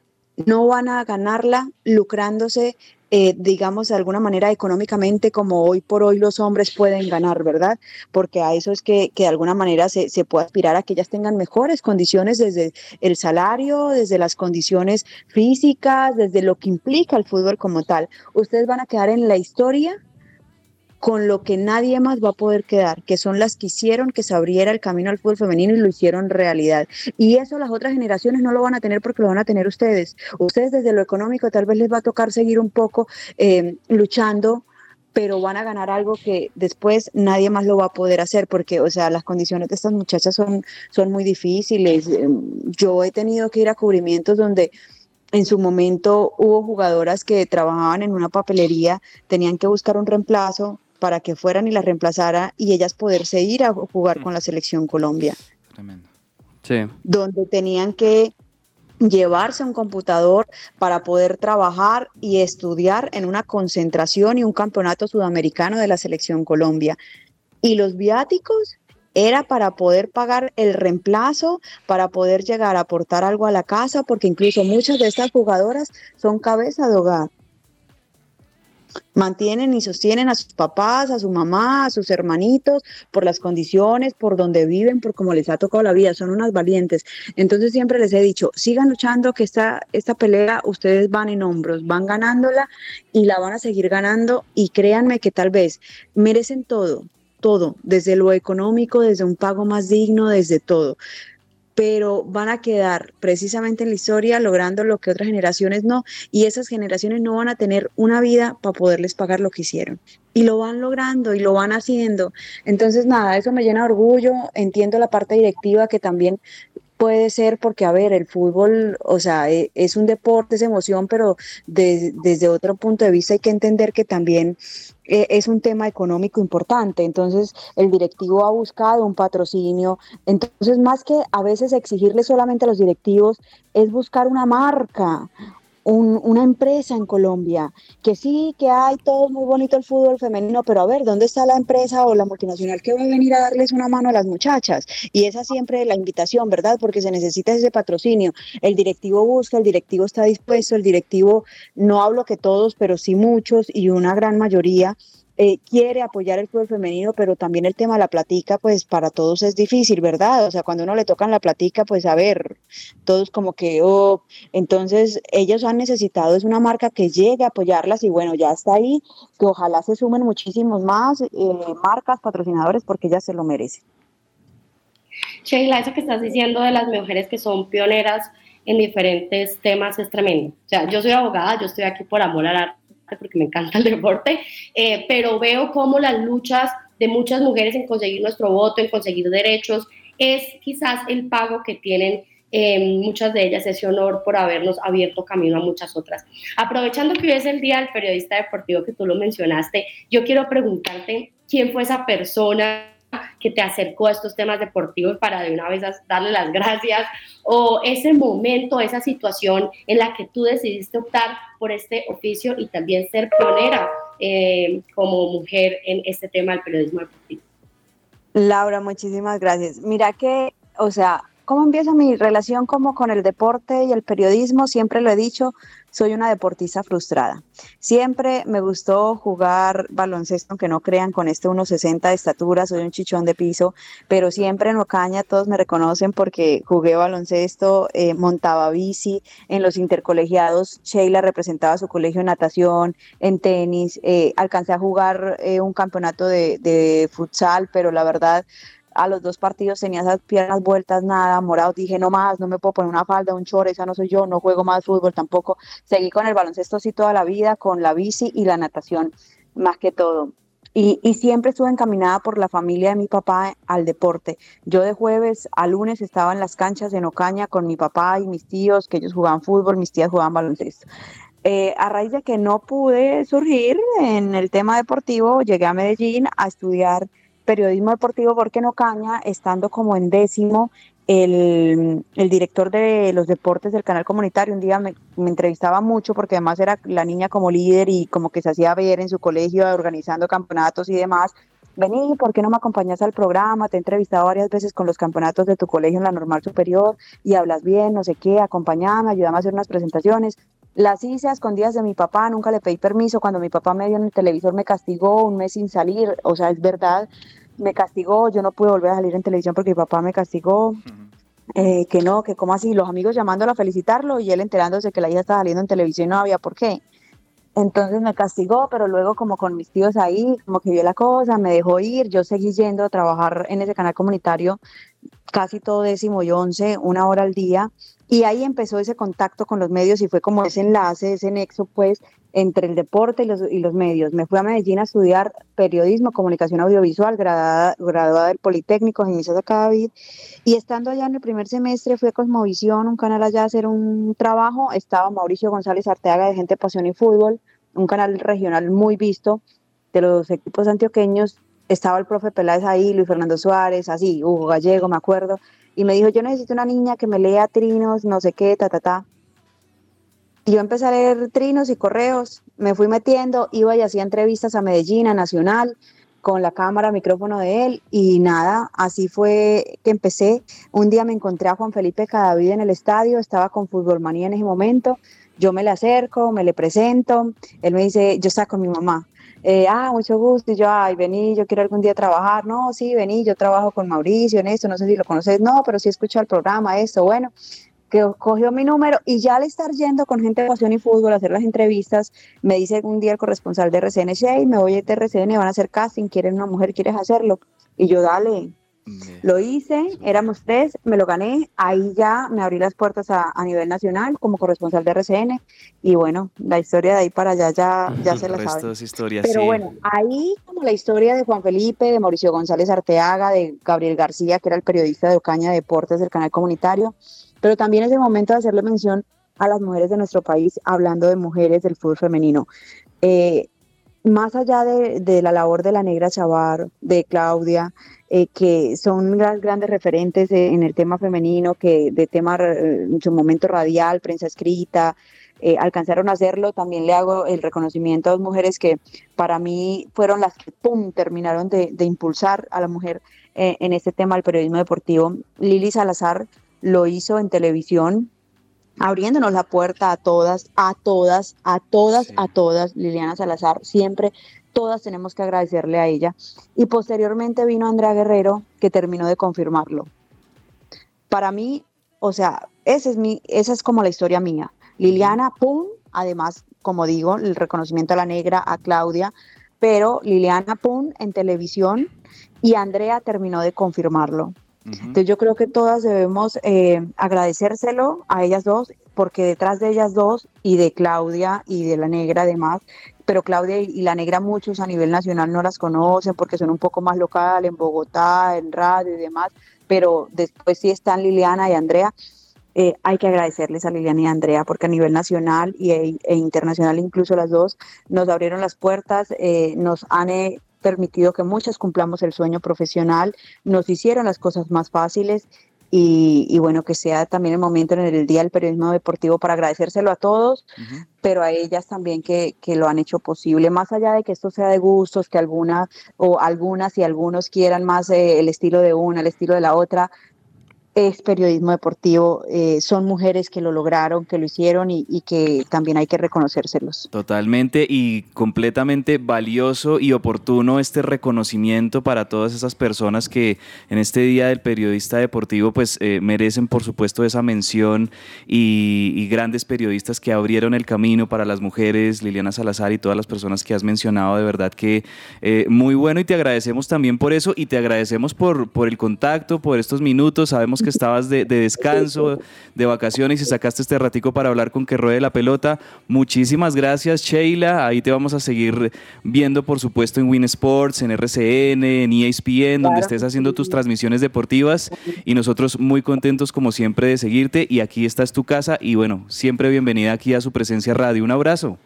no van a ganarla lucrándose, eh, digamos, de alguna manera económicamente como hoy por hoy los hombres pueden ganar, ¿verdad? Porque a eso es que, que de alguna manera se, se puede aspirar a que ellas tengan mejores condiciones desde el salario, desde las condiciones físicas, desde lo que implica el fútbol como tal. Ustedes van a quedar en la historia con lo que nadie más va a poder quedar, que son las que hicieron que se abriera el camino al fútbol femenino y lo hicieron realidad. Y eso las otras generaciones no lo van a tener porque lo van a tener ustedes. Ustedes desde lo económico tal vez les va a tocar seguir un poco eh, luchando pero van a ganar algo que después nadie más lo va a poder hacer porque, o sea, las condiciones de estas muchachas son, son muy difíciles. Eh, Yo he tenido que ir a cubrimientos donde en su momento hubo jugadoras que trabajaban en una papelería, tenían que buscar un reemplazo para que fueran y las reemplazara y ellas poderse ir a jugar con la selección Colombia, Sí. donde tenían que llevarse un computador para poder trabajar y estudiar en una concentración y un campeonato sudamericano de la selección Colombia. Y los viáticos era para poder pagar el reemplazo, para poder llegar a aportar algo a la casa, porque incluso muchas de estas jugadoras son cabeza de hogar mantienen y sostienen a sus papás, a su mamá, a sus hermanitos, por las condiciones, por donde viven, por cómo les ha tocado la vida, son unas valientes. Entonces siempre les he dicho, sigan luchando, que esta, esta pelea ustedes van en hombros, van ganándola y la van a seguir ganando. Y créanme que tal vez merecen todo, todo, desde lo económico, desde un pago más digno, desde todo pero van a quedar precisamente en la historia logrando lo que otras generaciones no, y esas generaciones no van a tener una vida para poderles pagar lo que hicieron. Y lo van logrando y lo van haciendo. Entonces, nada, eso me llena de orgullo. Entiendo la parte directiva que también puede ser porque, a ver, el fútbol, o sea, e, es un deporte, es emoción, pero desde otro punto de vista hay que entender que también eh, es un tema económico importante. Entonces, el directivo ha buscado un patrocinio. Entonces, más que a veces exigirle solamente a los directivos, es buscar una marca, una empresa en Colombia, que sí, que hay todo muy bonito el fútbol femenino, pero a ver, ¿dónde está la empresa o la multinacional que va a venir a darles una mano a las muchachas? Y esa siempre la invitación, ¿verdad? Porque se necesita ese patrocinio. El directivo busca, el directivo está dispuesto, el directivo, no hablo que todos, pero sí muchos y una gran mayoría eh, quiere apoyar el fútbol femenino, pero también el tema de la platica, pues para todos es difícil, ¿verdad? O sea, cuando uno le tocan la platica, pues a ver, todos como que, oh, entonces ellos han necesitado, es una marca que llegue a apoyarlas y bueno, ya está ahí, que ojalá se sumen muchísimos más eh, marcas, patrocinadores, porque ellas se lo merecen. Sheila, eso que estás diciendo de las mujeres que son pioneras en diferentes temas es tremendo. O sea, yo soy abogada, yo estoy aquí por amor al arte porque me encanta el deporte, eh, pero veo cómo las luchas de muchas mujeres en conseguir nuestro voto, en conseguir derechos, es quizás el pago que tienen eh, muchas de ellas, ese honor por habernos abierto camino a muchas otras. Aprovechando que hoy es el Día del Periodista Deportivo que tú lo mencionaste, yo quiero preguntarte quién fue esa persona que te acercó a estos temas deportivos para de una vez darle las gracias o ese momento, esa situación en la que tú decidiste optar por este oficio y también ser pionera eh, como mujer en este tema del periodismo deportivo. Laura, muchísimas gracias. Mira que, o sea, ¿cómo empieza mi relación como con el deporte y el periodismo? Siempre lo he dicho, soy una deportista frustrada. Siempre me gustó jugar baloncesto, aunque no crean, con este 1,60 de estatura, soy un chichón de piso, pero siempre en Ocaña todos me reconocen porque jugué baloncesto, eh, montaba bici, en los intercolegiados Sheila representaba su colegio en natación, en tenis, eh, alcancé a jugar eh, un campeonato de, de futsal, pero la verdad a los dos partidos tenía esas piernas vueltas, nada, morado, dije no más, no me puedo poner una falda, un chore, esa no soy yo, no juego más fútbol tampoco. Seguí con el baloncesto así toda la vida, con la bici y la natación, más que todo. Y, y, siempre estuve encaminada por la familia de mi papá al deporte. Yo de jueves a lunes estaba en las canchas en Ocaña con mi papá y mis tíos, que ellos jugaban fútbol, mis tías jugaban baloncesto. Eh, a raíz de que no pude surgir en el tema deportivo, llegué a Medellín a estudiar periodismo deportivo porque en Ocaña, estando como en décimo, el, el, director de los deportes del canal comunitario un día me, me, entrevistaba mucho porque además era la niña como líder y como que se hacía ver en su colegio organizando campeonatos y demás. Vení, ¿por qué no me acompañas al programa? Te he entrevistado varias veces con los campeonatos de tu colegio en la normal superior y hablas bien, no sé qué, acompañame, ayúdame a hacer unas presentaciones. Las hice a escondidas de mi papá, nunca le pedí permiso. Cuando mi papá me vio en el televisor me castigó un mes sin salir, o sea, es verdad, me castigó, yo no pude volver a salir en televisión porque mi papá me castigó. Eh, que no, que como así, los amigos llamándolo a felicitarlo y él enterándose que la hija estaba saliendo en televisión y no había por qué. Entonces me castigó, pero luego como con mis tíos ahí, como que vio la cosa, me dejó ir, yo seguí yendo a trabajar en ese canal comunitario casi todo décimo y once, una hora al día, y ahí empezó ese contacto con los medios y fue como ese enlace, ese nexo, pues, entre el deporte y los, y los medios. Me fui a Medellín a estudiar periodismo, comunicación audiovisual, graduada, graduada del Politécnico en Inicios David, y estando allá en el primer semestre fui a Cosmovisión, un canal allá a hacer un trabajo, estaba Mauricio González Arteaga de Gente, Pasión y Fútbol, un canal regional muy visto de los equipos antioqueños, estaba el profe Peláez ahí, Luis Fernando Suárez, así, Hugo Gallego, me acuerdo, y me dijo, yo necesito una niña que me lea trinos, no sé qué, ta, ta, ta. Y yo empecé a leer trinos y correos, me fui metiendo, iba y hacía entrevistas a Medellín, a Nacional, con la cámara, micrófono de él, y nada, así fue que empecé. Un día me encontré a Juan Felipe Cadavid en el estadio, estaba con Fútbol Manía en ese momento, yo me le acerco, me le presento, él me dice, yo estaba con mi mamá, eh, ah, mucho gusto, y yo, ay, vení, yo quiero algún día trabajar, no, sí, vení, yo trabajo con Mauricio en esto, no sé si lo conoces, no, pero sí escucho el programa, esto, bueno, que cogió mi número y ya al estar yendo con gente de pasión y fútbol a hacer las entrevistas, me dice un día el corresponsal de RCN, hey, me voy a RCN, van a hacer casting, quieren una mujer, ¿quieres hacerlo? Y yo, dale, lo hice, éramos tres, me lo gané, ahí ya me abrí las puertas a, a nivel nacional como corresponsal de RCN y bueno, la historia de ahí para allá ya, [LAUGHS] ya se la resto sabe. es historia, Pero sí. bueno, ahí como la historia de Juan Felipe, de Mauricio González Arteaga, de Gabriel García, que era el periodista de Ocaña Deportes del canal comunitario, pero también es el momento de hacerle mención a las mujeres de nuestro país, hablando de mujeres del fútbol femenino. Eh, más allá de, de la labor de la negra Chavar, de Claudia, eh, que son las grandes referentes en el tema femenino, que de tema eh, en su momento radial, prensa escrita, eh, alcanzaron a hacerlo. También le hago el reconocimiento a dos mujeres que para mí fueron las que pum, terminaron de, impulsar a la mujer en este tema del periodismo deportivo. Lili Salazar lo hizo en televisión, abriéndonos la puerta a todas, a todas, a todas, a todas. Liliana Salazar, siempre, todas tenemos que agradecerle a ella. Y posteriormente vino Andrea Guerrero, que terminó de confirmarlo. Para mí, o sea, esa es, mi, esa es como la historia mía. Liliana, pum, además, como digo, el reconocimiento a la negra, a Claudia, pero Liliana, pum, en televisión y Andrea terminó de confirmarlo. Entonces yo creo que todas debemos eh, agradecérselo a ellas dos, porque detrás de ellas dos y de Claudia y de la negra además, pero Claudia y la negra muchos a nivel nacional no las conocen porque son un poco más local en Bogotá, en radio y demás, pero después sí están Liliana y Andrea. eh, hay que agradecerles a Liliana y a Andrea porque a nivel nacional y, e, e internacional incluso las dos nos abrieron las puertas, eh, nos han eh, permitido que muchas cumplamos el sueño profesional, nos hicieron las cosas más fáciles y, y bueno, que sea también el momento en el Día del Periodismo Deportivo para agradecérselo a todos, pero a ellas también que, que lo han hecho posible, más allá de que esto sea de gustos, que algunas o algunas y algunos quieran más eh, el estilo de una, el estilo de la otra, es periodismo deportivo, eh, son mujeres que lo lograron, que lo hicieron y, que también hay que reconocérselos. Totalmente y completamente valioso y oportuno este reconocimiento para todas esas personas que en este Día del Periodista Deportivo pues eh, merecen por supuesto esa mención y, y grandes periodistas que abrieron el camino para las mujeres, Liliana Salazar y todas las personas que has mencionado, de verdad que eh, muy bueno y te agradecemos también por eso y te agradecemos por, por el contacto, por estos minutos, sabemos que estabas de, de descanso, de vacaciones y sacaste este ratico para hablar con que ruede la pelota. Muchísimas gracias, Sheila. Ahí te vamos a seguir viendo, por supuesto, en Win Sports, en RCN, en ESPN, donde estés haciendo tus transmisiones deportivas. Y nosotros muy contentos, como siempre, de seguirte. Y aquí está es tu casa. Y bueno, siempre bienvenida aquí a su presencia radio. Un abrazo.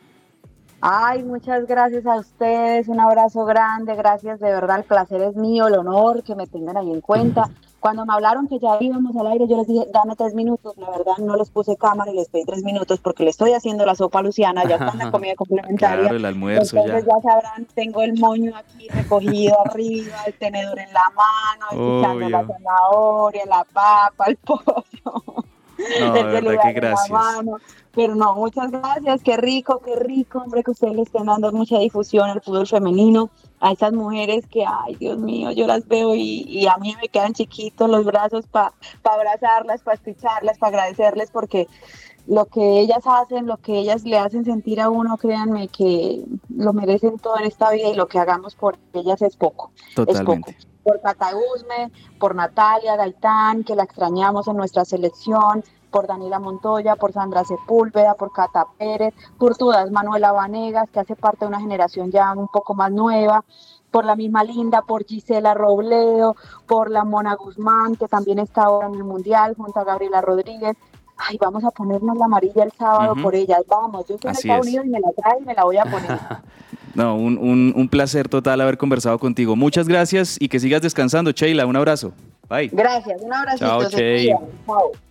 Ay, muchas gracias a ustedes, un abrazo grande, gracias, de verdad, el placer es mío, el honor que me tengan ahí en cuenta. Cuando me hablaron que ya íbamos al aire, yo les dije, dame tres minutos, la verdad no les puse cámara y les pedí tres minutos porque le estoy haciendo la sopa a Luciana, ya está en la [LAUGHS] comida complementaria. Claro, el almuerzo Entonces ya. ya sabrán, tengo el moño aquí recogido [LAUGHS] arriba, el tenedor en la mano, escuchando la zanahoria, la papa, el [LAUGHS] pollo. No, de verdad que gracias. Pero no, muchas gracias, qué rico, qué rico, hombre, que ustedes le estén dando mucha difusión al fútbol femenino, a esas mujeres que, ay, Dios mío, yo las veo y, y a mí me quedan chiquitos los brazos para abrazarlas, para escucharlas, para agradecerles, porque lo que ellas hacen, lo que ellas le hacen sentir a uno, créanme que lo merecen todo en esta vida y lo que hagamos por ellas es poco. Es poco Totalmente. por Cata Guzme, por Natalia Gaitán, que la extrañamos en nuestra selección, por Daniela Montoya, por Sandra Sepúlveda, por Cata Pérez, por todas, Manuela Vanegas, que hace parte de una generación ya un poco más nueva, por la misma Linda, por Gisela Robledo, por la Mona Guzmán, que también está ahora en el Mundial, junto a Gabriela Rodríguez. Ay, vamos a ponernos la amarilla el sábado por ellas, vamos, yo soy de Así Estados es. Unidos y me la trae y me la voy a poner. [LAUGHS] No, un, un- un placer total haber conversado contigo. Muchas gracias y que sigas descansando, Sheila. Un abrazo. Bye. Gracias, un abrazo. Chao. Chao.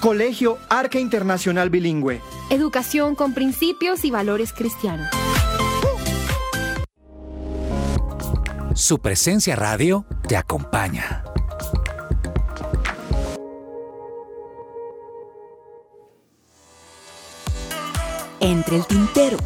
Colegio Arca Internacional Bilingüe. Educación con principios y valores cristianos. Su presencia radio te acompaña. Entre el tintero.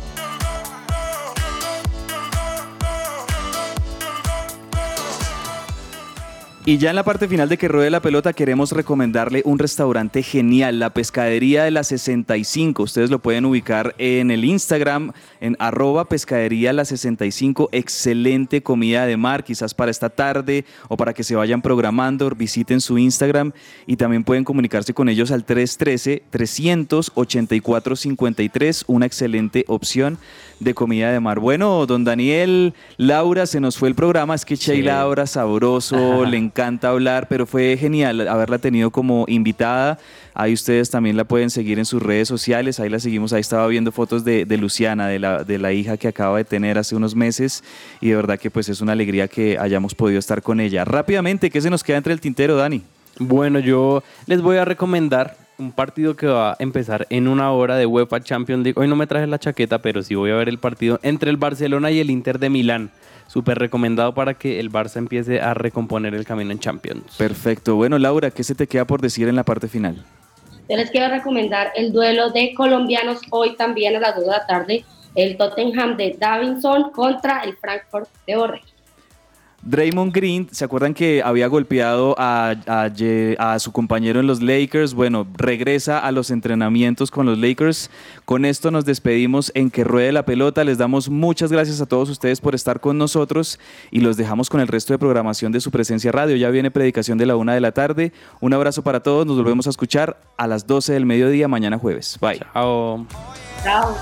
Y ya en la parte final de que ruede la pelota queremos recomendarle un restaurante genial, la Pescadería de la 65. Ustedes lo pueden ubicar en el Instagram, en arroba pescadería la 65. Excelente comida de mar, quizás para esta tarde o para que se vayan programando. Visiten su Instagram y también pueden comunicarse con ellos al 313-384-53. Una excelente opción de comida de mar. Bueno, don Daniel, Laura, se nos fue el programa. Es que Che y Laura, sabroso, le encanta hablar, pero fue genial haberla tenido como invitada. Ahí ustedes también la pueden seguir en sus redes sociales. Ahí la seguimos. Ahí estaba viendo fotos de, de Luciana, de la, de la hija que acaba de tener hace unos meses. Y de verdad que pues es una alegría que hayamos podido estar con ella. Rápidamente, ¿qué se nos queda entre el tintero, Dani? Bueno, yo les voy a recomendar un partido que va a empezar en una hora de UEFA Champions League. Hoy no me traje la chaqueta, pero sí voy a ver el partido entre el Barcelona y el Inter de Milán. Súper recomendado para que el Barça empiece a recomponer el camino en Champions. Perfecto. Bueno, Laura, ¿qué se te queda por decir en la parte final? Yo les quiero recomendar el duelo de colombianos hoy también a las 2 de la tarde, el Tottenham de Davinson contra el Frankfurt de Borrell. Draymond Green, ¿se acuerdan que había golpeado a, a Ye- a su compañero en los Lakers? Bueno, regresa a los entrenamientos con los Lakers. Con esto nos despedimos en que ruede la pelota. Les damos muchas gracias a todos ustedes por estar con nosotros y los dejamos con el resto de programación de su presencia radio. Ya viene predicación de la una de la tarde. Un abrazo para todos. Nos volvemos a escuchar a las 12 del mediodía mañana jueves. Bye. Chao. Chao.